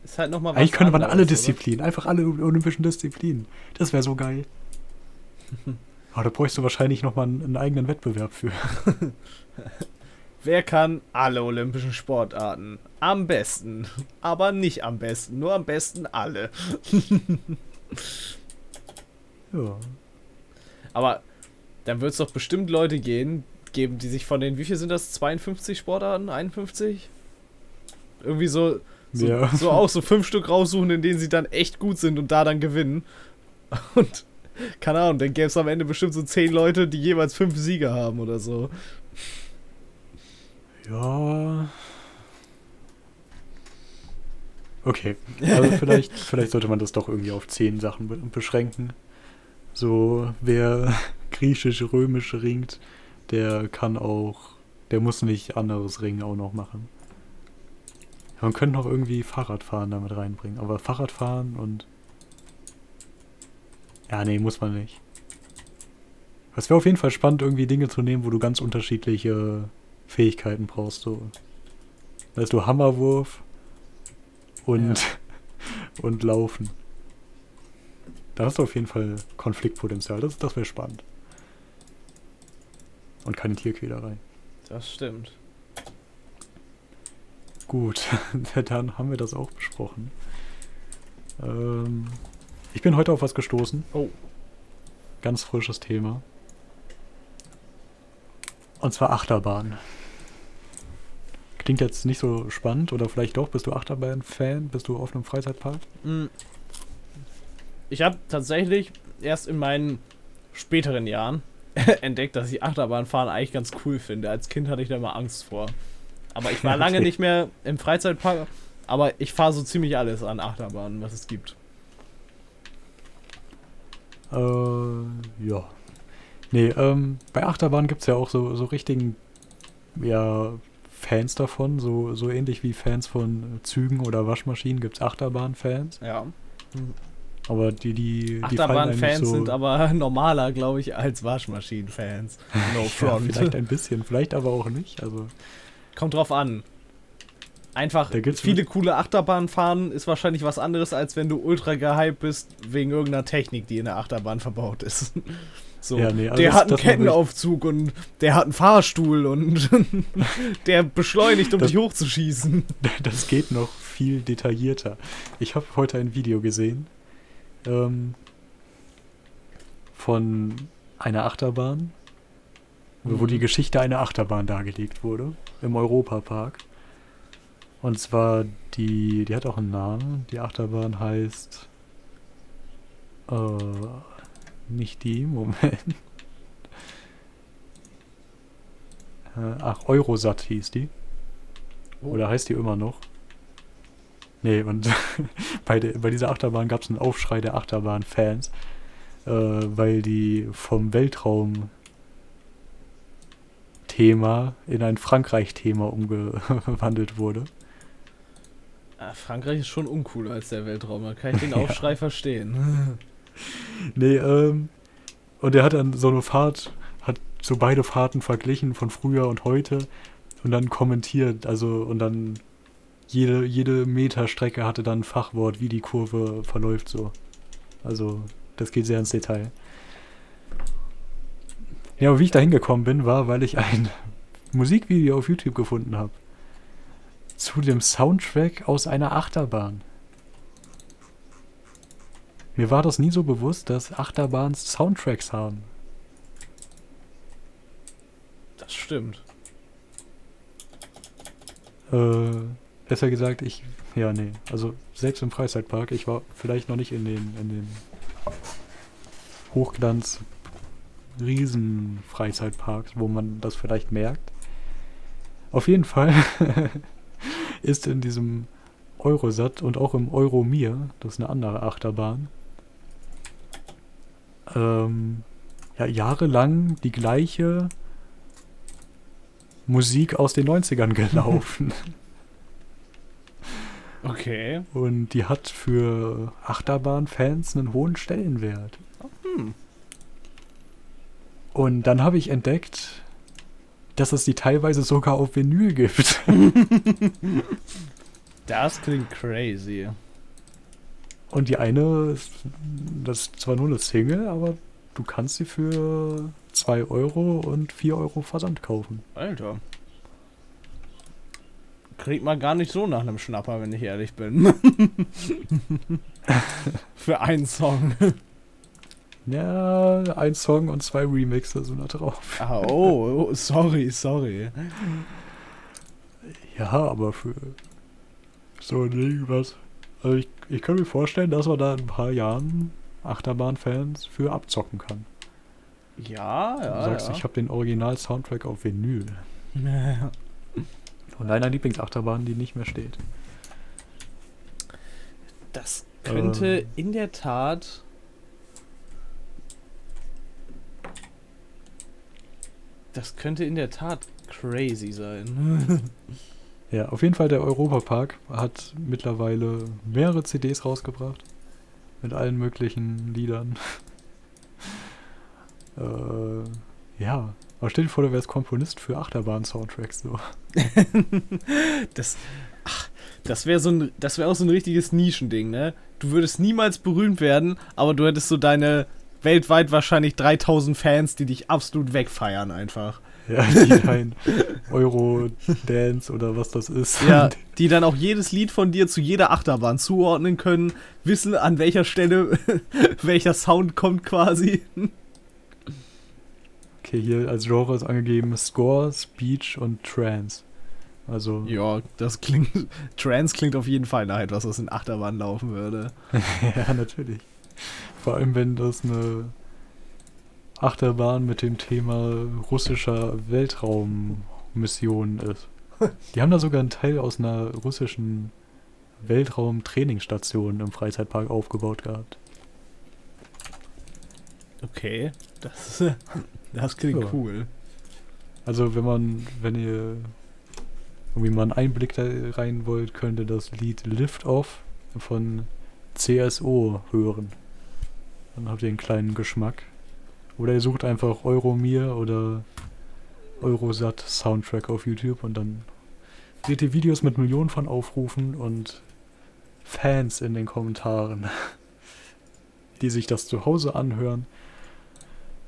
Ist halt nochmal was. Eigentlich könnte man alle oder? Disziplinen, einfach alle olympischen Disziplinen. Das wäre so geil. (laughs) Aber da bräuchst du wahrscheinlich nochmal einen, einen eigenen Wettbewerb für. (laughs) Wer kann alle olympischen Sportarten? Am besten. Aber nicht am besten, nur am besten alle. Ja. Aber dann wird es doch bestimmt Leute gehen, geben, die sich von den, wie viel sind das? 52 Sportarten? 51? Irgendwie so, so, Ja. so auch so fünf Stück raussuchen, in denen sie dann echt gut sind und da dann gewinnen. (laughs) Und keine Ahnung, dann gäbe es am Ende bestimmt so zehn Leute, die jeweils fünf Siege haben oder so. Ja. Okay. Also vielleicht, (laughs) vielleicht sollte man das doch irgendwie auf zehn Sachen be beschränken. So, wer (laughs) griechisch-römisch ringt, der kann auch, der muss nicht anderes Ringen auch noch machen. Ja, man könnte noch irgendwie Fahrradfahren damit reinbringen, aber Fahrradfahren und. Ja, nee, muss man nicht. Es wäre auf jeden Fall spannend, irgendwie Dinge zu nehmen, wo du ganz unterschiedliche Fähigkeiten brauchst. So. Weißt du, Hammerwurf und, (laughs) und Laufen. Da hast du auf jeden Fall Konfliktpotenzial. Das, das wäre spannend. Und keine Tierquälerei. Das stimmt. Gut, (laughs) dann haben wir das auch besprochen. Ähm, ich bin heute auf was gestoßen. Oh. Ganz frisches Thema. Und zwar Achterbahn. Klingt jetzt nicht so spannend oder vielleicht doch. Bist du Achterbahn-Fan? Bist du auf einem Freizeitpark? Mm. Ich habe tatsächlich erst in meinen späteren Jahren (laughs) entdeckt, dass ich Achterbahnfahren eigentlich ganz cool finde. Als Kind hatte ich da mal Angst vor. Aber ich war (laughs) lange Okay. nicht mehr im Freizeitpark. Aber ich fahre so ziemlich alles an Achterbahnen, was es gibt. Äh, ja. Nee, ähm, bei Achterbahn gibt es ja auch so, so richtigen, ja, Fans davon, so, so ähnlich wie Fans von Zügen oder Waschmaschinen gibt es Achterbahn-Fans. Ja. Aber die, die, Achterbahn-Fans so, sind aber (laughs) normaler, glaube ich, als Waschmaschinen-Fans. (laughs) No ja, front. vielleicht ein (laughs) bisschen, vielleicht aber auch nicht. Also Kommt drauf an. Einfach viele coole Achterbahn fahren ist wahrscheinlich was anderes, als wenn du ultra gehypt bist wegen irgendeiner Technik, die in der Achterbahn verbaut ist. So, Ja, nee, also der hat einen Kettenaufzug und der hat einen Fahrstuhl und der beschleunigt, um Das- dich hochzuschießen. das geht noch viel detaillierter. Ich habe heute ein Video gesehen ähm, von einer Achterbahn, wo Mhm. die Geschichte einer Achterbahn dargelegt wurde im Europapark. Und zwar die, die hat auch einen Namen. Die Achterbahn heißt äh, nicht die, (laughs) Moment. Äh, ach, Eurosat hieß die. Oder heißt die immer noch? Nee, und (laughs) bei, der, bei dieser Achterbahn gab es einen Aufschrei der Achterbahn-Fans, äh, weil die vom Weltraum Thema in ein Frankreich-Thema umgewandelt wurde. Ah, Frankreich ist schon uncooler als der Weltraum, da kann ich den (laughs) Ja. Aufschrei verstehen. (laughs) Nee, ähm, und er hat dann so eine Fahrt, hat so beide Fahrten verglichen von früher und heute und dann kommentiert, also und dann jede, jede Meter Strecke hatte dann ein Fachwort, wie die Kurve verläuft so. Also, das geht sehr ins Detail. Ja, aber wie ich da hingekommen bin, war, weil ich ein (laughs) Musikvideo auf YouTube gefunden habe. Zu dem Soundtrack aus einer Achterbahn. Mir war das nie so bewusst, dass Achterbahns Soundtracks haben. Das stimmt. Äh, besser gesagt, ich. Ja, nee. Also selbst im Freizeitpark, ich war vielleicht noch nicht in den, in den Hochglanz riesen Freizeitparks, wo man das vielleicht merkt. Auf jeden Fall (laughs) ist in diesem Eurosat und auch im Euromir, das ist eine andere Achterbahn, ähm, ja, jahrelang die gleiche Musik aus den 90ern (laughs) gelaufen. Okay. Und die hat für Achterbahn-Fans einen hohen Stellenwert. Hm. Und dann habe ich entdeckt, dass es die teilweise sogar auf Vinyl gibt. (laughs) Das klingt crazy. Und die eine, ist- das ist zwar nur eine Single, aber du kannst sie für 2 Euro und 4 Euro Versand kaufen. Alter. Klingt mal gar nicht so nach einem Schnapper, wenn ich ehrlich bin. (laughs) Für einen Song. Ja, ein Song und zwei Remixe sind da drauf. Ah, oh, oh, sorry, sorry. Ja, aber für so ein Ding, was. Also ich, ich kann mir vorstellen, dass man da in ein paar Jahren Achterbahn-Fans für abzocken kann. Ja, Du ja. sagst, ja. ich habe den Original-Soundtrack auf Vinyl. (laughs) Von deiner Lieblingsachterbahn, die nicht mehr steht. Das könnte Ähm. in der Tat. Das könnte in der Tat crazy sein. (laughs) Ja, auf jeden Fall der Europapark hat mittlerweile mehrere CDs rausgebracht. Mit allen möglichen Liedern. (laughs) äh, ja. Aber stell dir vor, du wärst Komponist für Achterbahn-Soundtracks. So. (laughs) Das, ach, das wäre so ein, das wäre auch so ein richtiges Nischending, ne? Du würdest niemals berühmt werden, aber du hättest so deine weltweit wahrscheinlich 3000 Fans, die dich absolut wegfeiern einfach. Ja, die dein Euro-Dance oder was das ist. Ja, die dann auch jedes Lied von dir zu jeder Achterbahn zuordnen können, wissen an welcher Stelle (laughs) welcher Sound kommt quasi. Okay, hier als Genre ist angegeben Score, Speech und Trance. Also, Ja, das klingt. (laughs) Trance klingt auf jeden Fall nach etwas, was in Achterbahn laufen würde. (laughs) ja, natürlich. Vor allem, wenn das eine Achterbahn mit dem Thema russischer Weltraummission ist. (laughs) Die haben da sogar einen Teil aus einer russischen Weltraumtrainingsstation im Freizeitpark aufgebaut gehabt. Okay, das, das klingt Ja. cool. Also wenn man, wenn ihr irgendwie mal einen Einblick da rein wollt, könnt ihr das Lied Lift Off von CSO hören. Dann habt ihr einen kleinen Geschmack. Oder ihr sucht einfach Euromir oder Eurosat Soundtrack auf YouTube und dann seht ihr Videos mit Millionen von Aufrufen und Fans in den Kommentaren, (laughs) die sich das zu Hause anhören,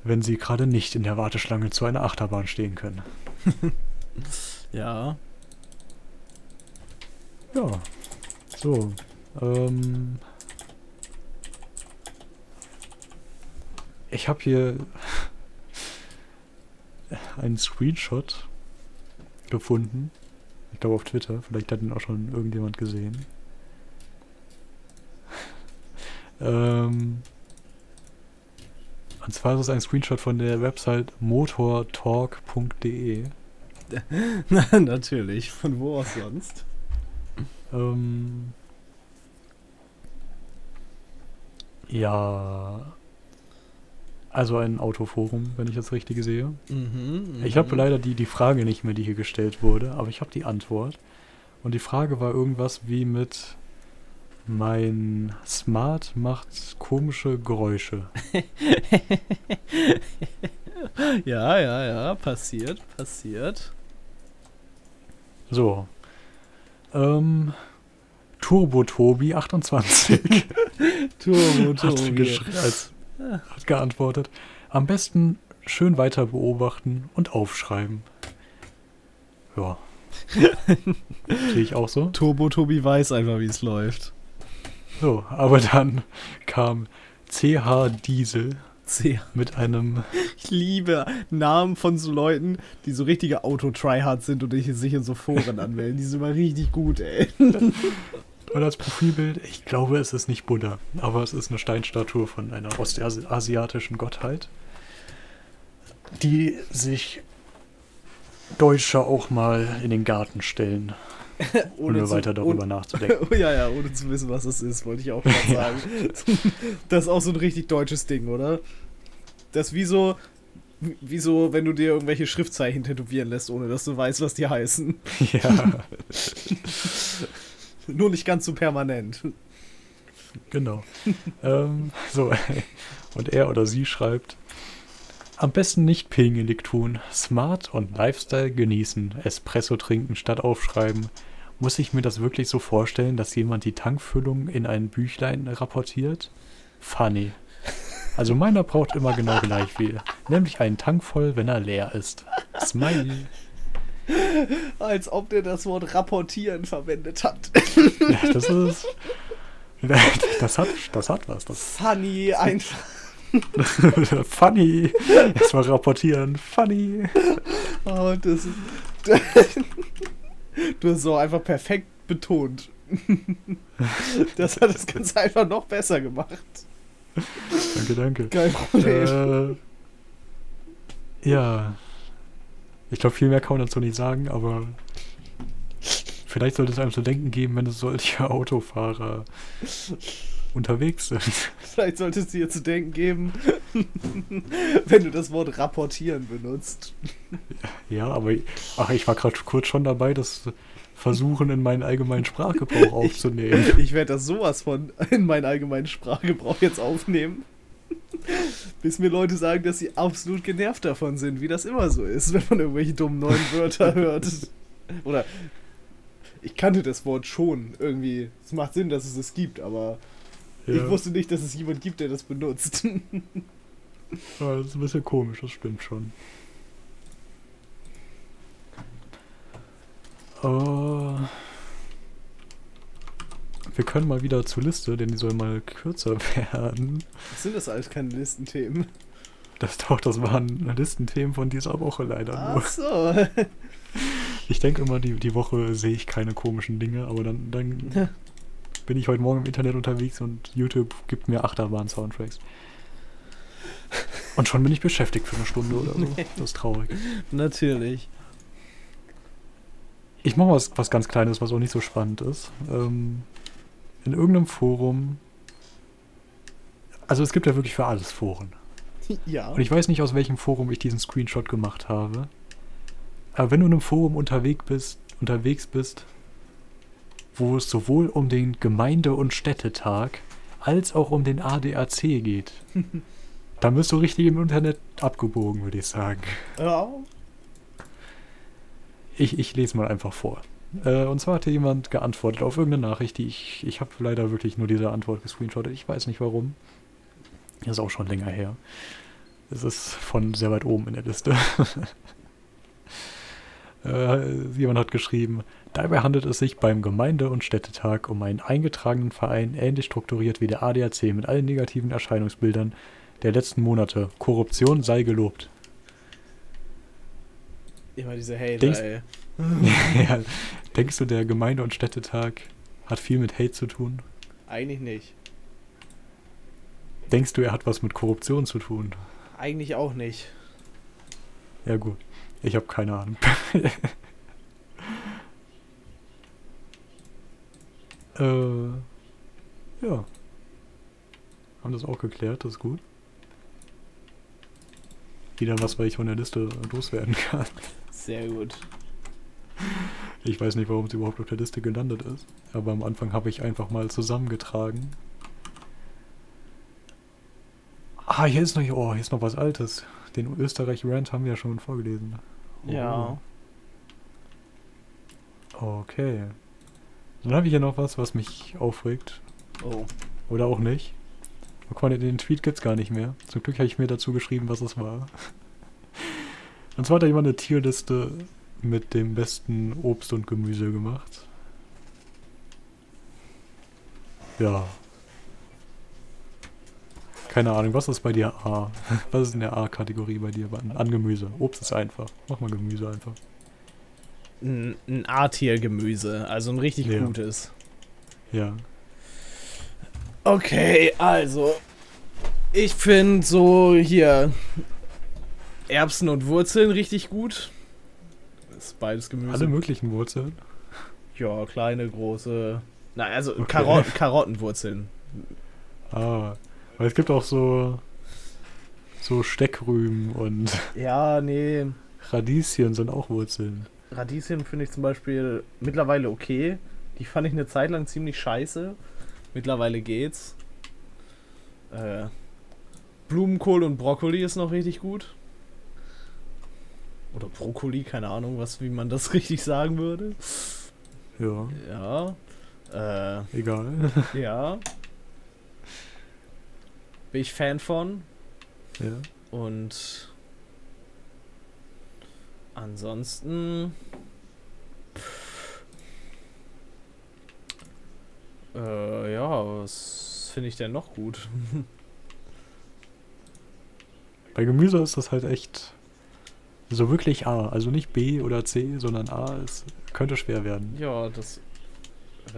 wenn sie gerade nicht in der Warteschlange zu einer Achterbahn stehen können. (laughs) Ja. Ja. So. Ähm. Ich habe hier (laughs) einen Screenshot gefunden. Ich glaube auf Twitter. Vielleicht hat ihn auch schon irgendjemand gesehen. (laughs) ähm. Und zwar ist es ein Screenshot von der Website motortalk.de. (laughs) Natürlich. Von wo aus sonst? Ähm, ja. Also ein Autoforum, wenn ich das richtig sehe. Mhm, Ich habe leider die, die Frage nicht mehr, die hier gestellt wurde, aber ich habe die Antwort. Und die Frage war irgendwas wie mit mein Smart macht komische Geräusche. (laughs) Ja, ja, ja. Passiert, passiert. So. Ähm, Turbo Tobi 28 (laughs) Turbo, hat, geschri- als, hat geantwortet. Am besten schön weiter beobachten und aufschreiben. Ja. (laughs) Sehe ich auch so. Turbo Tobi weiß einfach, wie es läuft. So, aber dann kam CH Diesel Sehr. mit einem Ich liebe Namen von so Leuten, die so richtige Auto-Tryhards sind und sich in so Foren anmelden. Die sind immer richtig gut, ey. (laughs) und als Profilbild, ich glaube, es ist nicht Buddha, aber es ist eine Steinstatue von einer ostasiatischen Gottheit, die sich Deutsche auch mal in den Garten stellen, (laughs) ohne zu- weiter darüber ohne- nachzudenken. Oh, (laughs) ja, ja, ohne zu wissen, was es ist, wollte ich auch (laughs) gerade sagen. das ist auch so ein richtig deutsches Ding, oder? Das ist wie so, wie so, wenn du dir irgendwelche Schriftzeichen tätowieren lässt, ohne dass du weißt, was die heißen. ja, Nur nicht ganz so permanent. genau. ähm, so, und er oder sie schreibt, am besten nicht pingelig tun, smart und Lifestyle genießen, Espresso trinken statt aufschreiben. Muss ich mir das wirklich so vorstellen, dass jemand die Tankfüllung in ein Büchlein rapportiert? Funny. Also meiner braucht immer genau gleich viel. Nämlich einen Tank voll, wenn er leer ist. Smiley. Als ob der das Wort rapportieren verwendet hat. Ja, das ist. Das hat, das hat was. Das Funny, einfach. (laughs) funny. Erstmal rapportieren. Funny. Oh, das ist. Du hast so einfach perfekt betont. (laughs) Das hat das Ganze einfach noch besser gemacht. Danke, danke. Kein Problem. Äh, ja. Ich glaube, viel mehr kann man dazu nicht sagen, aber vielleicht sollte es einem zu denken geben, wenn es solche Autofahrer unterwegs sind. (laughs) Vielleicht solltest du dir zu denken geben, (laughs) wenn du das Wort rapportieren benutzt. Ja, aber ach, ich war gerade kurz schon dabei, das Versuchen in meinen allgemeinen Sprachgebrauch (laughs) aufzunehmen. Ich werde das sowas von in meinen allgemeinen Sprachgebrauch jetzt aufnehmen. Bis mir Leute sagen, dass sie absolut genervt davon sind, wie das immer so ist, wenn man irgendwelche dummen neuen Wörter hört. Oder ich kannte das Wort schon irgendwie. Es macht Sinn, dass es es gibt, aber Ja, ich wusste nicht, dass es jemand gibt, der das benutzt. ja, das ist ein bisschen komisch, das stimmt schon. Oh. Wir können mal wieder zur Liste, denn die soll mal kürzer (laughs) werden. Was sind das alles keine Listenthemen? Das doch, das waren Listenthemen von dieser Woche leider nur. Ach so. Ich denke immer, die, die Woche sehe ich keine komischen Dinge, aber dann, dann (laughs) bin ich heute Morgen im Internet unterwegs und YouTube gibt mir Achterbahn-Soundtracks. Und schon bin ich beschäftigt für eine Stunde oder so. (laughs) Das ist traurig. Natürlich. Ich mache was, was ganz Kleines, was auch nicht so spannend ist. Ähm, in irgendeinem Forum. Also es gibt ja wirklich für alles Foren. ja. Und ich weiß nicht, aus welchem Forum ich diesen Screenshot gemacht habe. Aber wenn du in einem Forum unterwegs bist, unterwegs bist, wo es sowohl um den Gemeinde- und Städtetag als auch um den ADAC geht, (laughs) dann bist du richtig im Internet abgebogen, würde ich sagen. Ja. Ich, ich lese mal einfach vor. Äh, und zwar hatte jemand geantwortet auf irgendeine Nachricht, die ich. Ich habe leider wirklich nur diese Antwort gescreenshottet. Ich weiß nicht warum. Das ist auch schon länger her. Es ist von sehr weit oben in der Liste. (laughs) äh, jemand hat geschrieben, dabei handelt es sich beim Gemeinde- und Städtetag um einen eingetragenen Verein, ähnlich strukturiert wie der ADAC mit allen negativen Erscheinungsbildern der letzten Monate. Korruption sei gelobt. Immer diese Hater, Denkst- ey. (laughs) ja, denkst du, der Gemeinde- und Städtetag hat viel mit Hate zu tun? Eigentlich nicht. Denkst du, er hat was mit Korruption zu tun? Eigentlich auch nicht. Ja gut, ich habe keine Ahnung. (laughs) äh, ja. Haben das auch geklärt, das ist gut. Wieder was, weil ich von der Liste loswerden kann. Sehr gut. Ich weiß nicht, warum es überhaupt auf der Liste gelandet ist. Aber am Anfang habe ich einfach mal zusammengetragen. Ah, hier ist noch, oh, hier ist noch was Altes. Den Österreich-Rant haben wir ja schon vorgelesen. Oh. Ja. Okay. Dann habe ich hier noch was, was mich aufregt. Oh. Oder auch nicht. Guck mal, den Tweet gibt's gar nicht mehr. Zum Glück habe ich mir dazu geschrieben, was es war. (laughs) Und zwar hat da jemand eine Tierliste mit dem besten Obst und Gemüse gemacht. Ja. Keine Ahnung, was ist bei dir A? Was ist in der A-Kategorie bei dir an, an Gemüse? Obst ist einfach. Mach mal Gemüse einfach. Ein, ein A-Tier-Gemüse, also ein richtig Ja. gutes. Ja. Okay, also. Ich finde so hier Erbsen und Wurzeln richtig gut. Das ist beides Gemüse. Alle möglichen Wurzeln. ja, kleine, große. Na, also Okay. Karot Karottenwurzeln. Ah. Weil es gibt auch so so Steckrüben und Ja, nee. Radieschen sind auch Wurzeln. Radieschen finde ich zum Beispiel mittlerweile okay. Die fand ich eine Zeit lang ziemlich scheiße. Mittlerweile geht's. Äh, Blumenkohl und Brokkoli ist noch richtig gut. Oder Brokkoli, keine Ahnung, was, wie man das (laughs) richtig sagen würde. Ja, Ja. Äh, egal. ja. Bin ich Fan von. ja. Und ansonsten. Äh, ja, was finde ich denn noch gut? (laughs) Bei Gemüse ist das halt echt so wirklich A. Also nicht B oder C, sondern A. Es könnte schwer werden. Ja, das.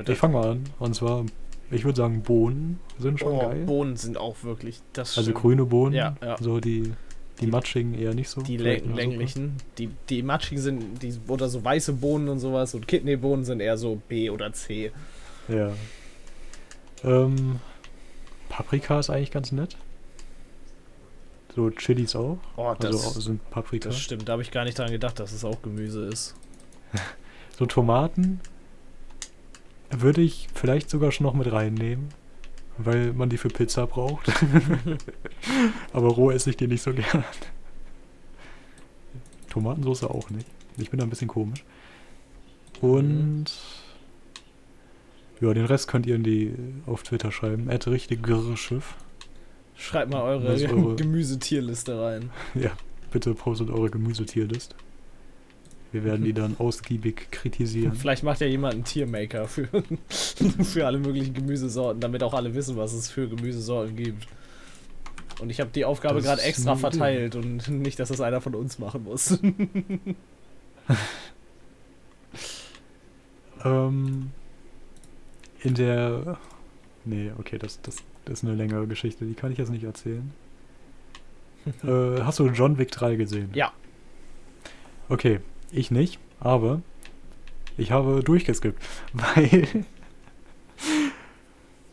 Ich fange mal an. Und zwar, ich würde sagen, Bohnen sind schon oh, geil. Bohnen sind auch wirklich. Das also stimmt. grüne Bohnen. Ja, ja. So die, die, Die- matschigen eher nicht so. Die Suppe. länglichen, die, die matschigen sind, die, oder so weiße Bohnen und sowas und Kidneybohnen sind eher so B oder C. Ja. Ähm, Paprika ist eigentlich ganz nett. So Chilis auch. Oh, das, Also sind Paprika. das stimmt. Da habe ich gar nicht dran gedacht, dass es auch Gemüse ist. (laughs) So Tomaten würde ich vielleicht sogar schon noch mit reinnehmen, weil man die für Pizza braucht. (laughs) Aber roh esse ich die nicht so gern. Tomatensauce auch nicht. Ich bin da ein bisschen komisch. Und ja, den Rest könnt ihr in die auf Twitter schreiben. Add richtig Schiff. Schreibt mal eure, eure- (laughs) Gemüsetierliste rein. Ja, bitte postet eure Gemüsetierlist. Wir werden die dann ausgiebig kritisieren. Vielleicht macht ja jemand einen Tiermaker für, (laughs) für alle möglichen Gemüsesorten, damit auch alle wissen, was es für Gemüsesorten gibt. Und ich habe die Aufgabe gerade extra Idee. verteilt und (laughs) nicht, dass das einer von uns machen muss. (laughs) Ähm, in der. Nee, okay, das, das, das ist eine längere Geschichte, die kann ich jetzt nicht erzählen. äh, hast du John Wick 3 gesehen? Ja. Okay, ich nicht, aber ich habe durchgeskippt, (laughs) weil.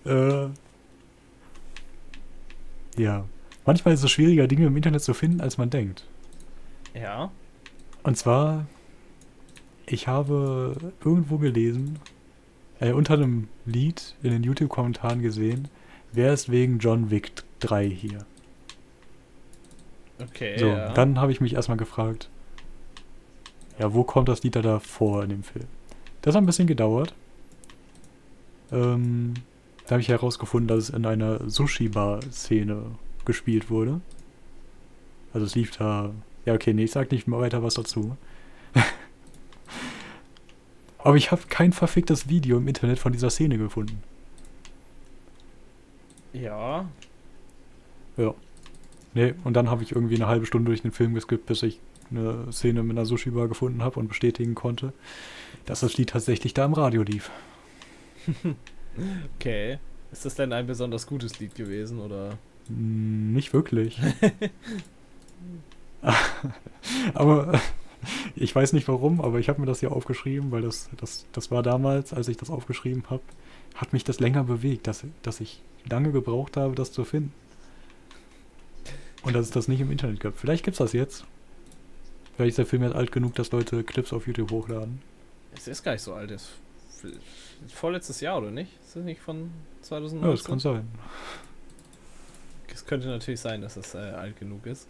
äh, ja, manchmal ist es schwieriger, Dinge im Internet zu finden, als man denkt. Ja. Und zwar, ich habe irgendwo gelesen, äh, unter einem Lied in den YouTube-Kommentaren gesehen, wer ist wegen John Wick 3 hier? Okay. So, ja. dann habe ich mich erstmal gefragt, ja, wo kommt das Lied da davor in dem Film? Das hat ein bisschen gedauert. Ähm, da habe ich herausgefunden, dass es in einer Sushi-Bar-Szene gespielt wurde. Also es lief da. Ja, okay, nee, ich sag nicht mehr weiter was dazu. (laughs) Aber ich habe kein verficktes Video im Internet von dieser Szene gefunden. ja. Ja. Nee, und dann habe ich irgendwie eine halbe Stunde durch den Film geskippt, bis ich eine Szene mit einer Sushi-Bar gefunden habe und bestätigen konnte, dass das Lied tatsächlich da im Radio lief. (laughs) Okay. Ist das denn ein besonders gutes Lied gewesen oder? Hm, Nicht wirklich. (laughs) aber (laughs) ich weiß nicht warum, aber ich habe mir das hier aufgeschrieben, weil das, das, das war damals, als ich das aufgeschrieben habe, hat mich das länger bewegt, dass, dass ich lange gebraucht habe, das zu finden. Und dass es das nicht im Internet gab. Vielleicht gibt's das jetzt. Vielleicht ist der Film jetzt alt genug, dass Leute Clips auf YouTube hochladen. Es ist gar nicht so alt. Es ist vorletztes Jahr, oder nicht? Ist das nicht von 2019? Ja, das kann sein. Es könnte natürlich sein, dass es äh, alt genug ist.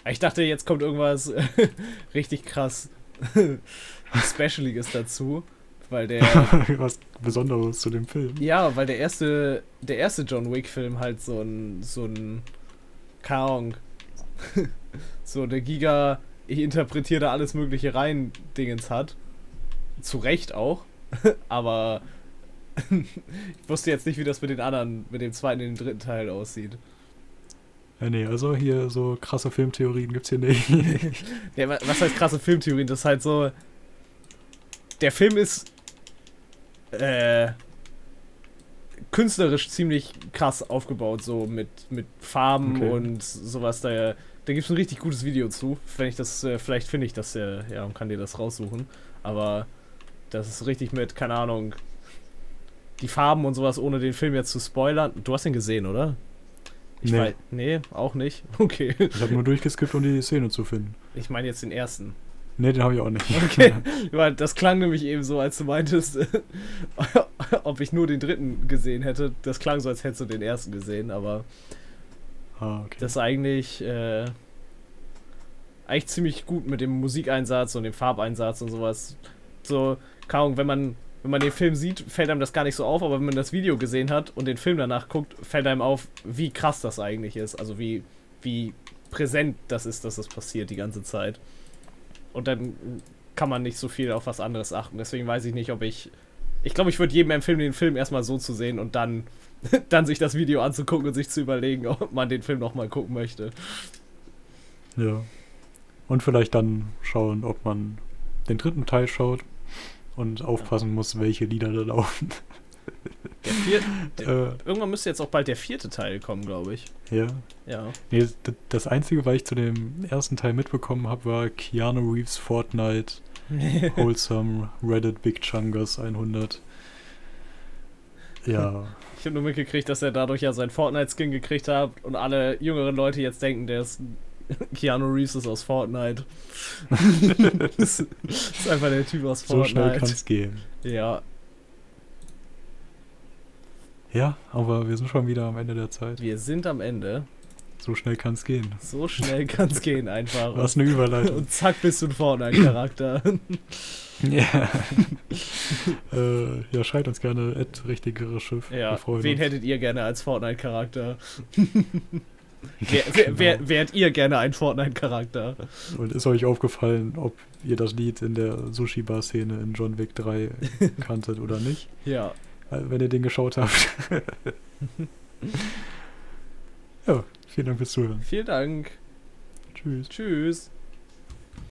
Aber ich dachte, jetzt kommt irgendwas (laughs) richtig krass (laughs) Specialiges dazu, weil der (laughs) Was Besonderes zu dem Film. ja, weil der erste der erste John Wick Film halt so ein so ein Ahnung, so der Giga ich interpretiere da alles mögliche rein Dingens hat. Zu Recht auch, (laughs) aber (laughs) ich wusste jetzt nicht, wie das mit den anderen, mit dem zweiten und dem dritten Teil aussieht. Ja, nee, also hier so krasse Filmtheorien gibt's hier nicht. (laughs) Ja, wa- was heißt krasse Filmtheorien? Das ist halt so. Der Film ist äh, künstlerisch ziemlich krass aufgebaut, so mit, mit Farben Okay. und sowas. Da, da gibt es ein richtig gutes Video zu. Wenn ich das, äh, vielleicht finde ich das äh, ja und kann dir das raussuchen. Aber das ist richtig mit, keine Ahnung, die Farben und sowas, ohne den Film jetzt zu spoilern. Du hast ihn gesehen, oder? Ich Nee. weiß. Nee, auch nicht. (laughs) Okay. Ich habe nur durchgeskippt, um die Szene zu finden. Ich meine jetzt den ersten. Nee, den habe ich auch nicht. Okay, (laughs) weil das klang nämlich eben so, als du meintest, (laughs) ob ich nur den dritten gesehen hätte. Das klang so, als hättest du den ersten gesehen, aber ah, okay. das ist eigentlich, äh, eigentlich ziemlich gut mit dem Musikeinsatz und dem Farbeinsatz und sowas. So, Ahnung, wenn man, wenn man den Film sieht, fällt einem das gar nicht so auf, aber wenn man das Video gesehen hat und den Film danach guckt, fällt einem auf, wie krass das eigentlich ist. Also wie, wie präsent das ist, dass das passiert die ganze Zeit. Und dann kann man nicht so viel auf was anderes achten. Deswegen weiß ich nicht, ob ich. Ich glaube, ich würde jedem empfehlen, den Film erstmal so zu sehen und dann, (laughs) dann sich das Video anzugucken und sich zu überlegen, ob man den Film nochmal gucken möchte. Ja. Und vielleicht dann schauen, ob man den dritten Teil schaut und aufpassen muss, welche Lieder da laufen. Der vierte, (laughs) äh, irgendwann müsste jetzt auch bald der vierte Teil kommen, glaube ich. ja. Ja. Nee, das Einzige, was ich zu dem ersten Teil mitbekommen habe, war Keanu Reeves Fortnite (laughs) Wholesome Reddit Big Chungus 100. Ja, Ich habe nur mitgekriegt, dass er dadurch ja seinen Fortnite-Skin gekriegt hat und alle jüngeren Leute jetzt denken, der ist (laughs) Keanu Reeves ist aus Fortnite. (laughs) das ist einfach der Typ aus so schnell Fortnite. kann es gehen. ja, Ja, aber wir sind schon wieder am Ende der Zeit. wir sind am Ende. So schnell kann es gehen. So schnell kann es gehen (laughs) einfach. Was eine Überleitung. Und zack, bist du ein Fortnite-Charakter. Ja. (laughs) äh, ja, schreibt uns gerne et richtigere Schiff. ja, wen uns. hättet ihr gerne als Fortnite-Charakter? wer, (laughs) wer, wer, Genau. wärt ihr gerne ein Fortnite-Charakter? Und ist euch aufgefallen, ob ihr das Lied in der Sushi-Bar-Szene in John Wick 3 (laughs) kanntet oder nicht? Ja. Äh, Wenn ihr den geschaut habt. ja, vielen Dank fürs Zuhören. Vielen Dank. Tschüss. Tschüss.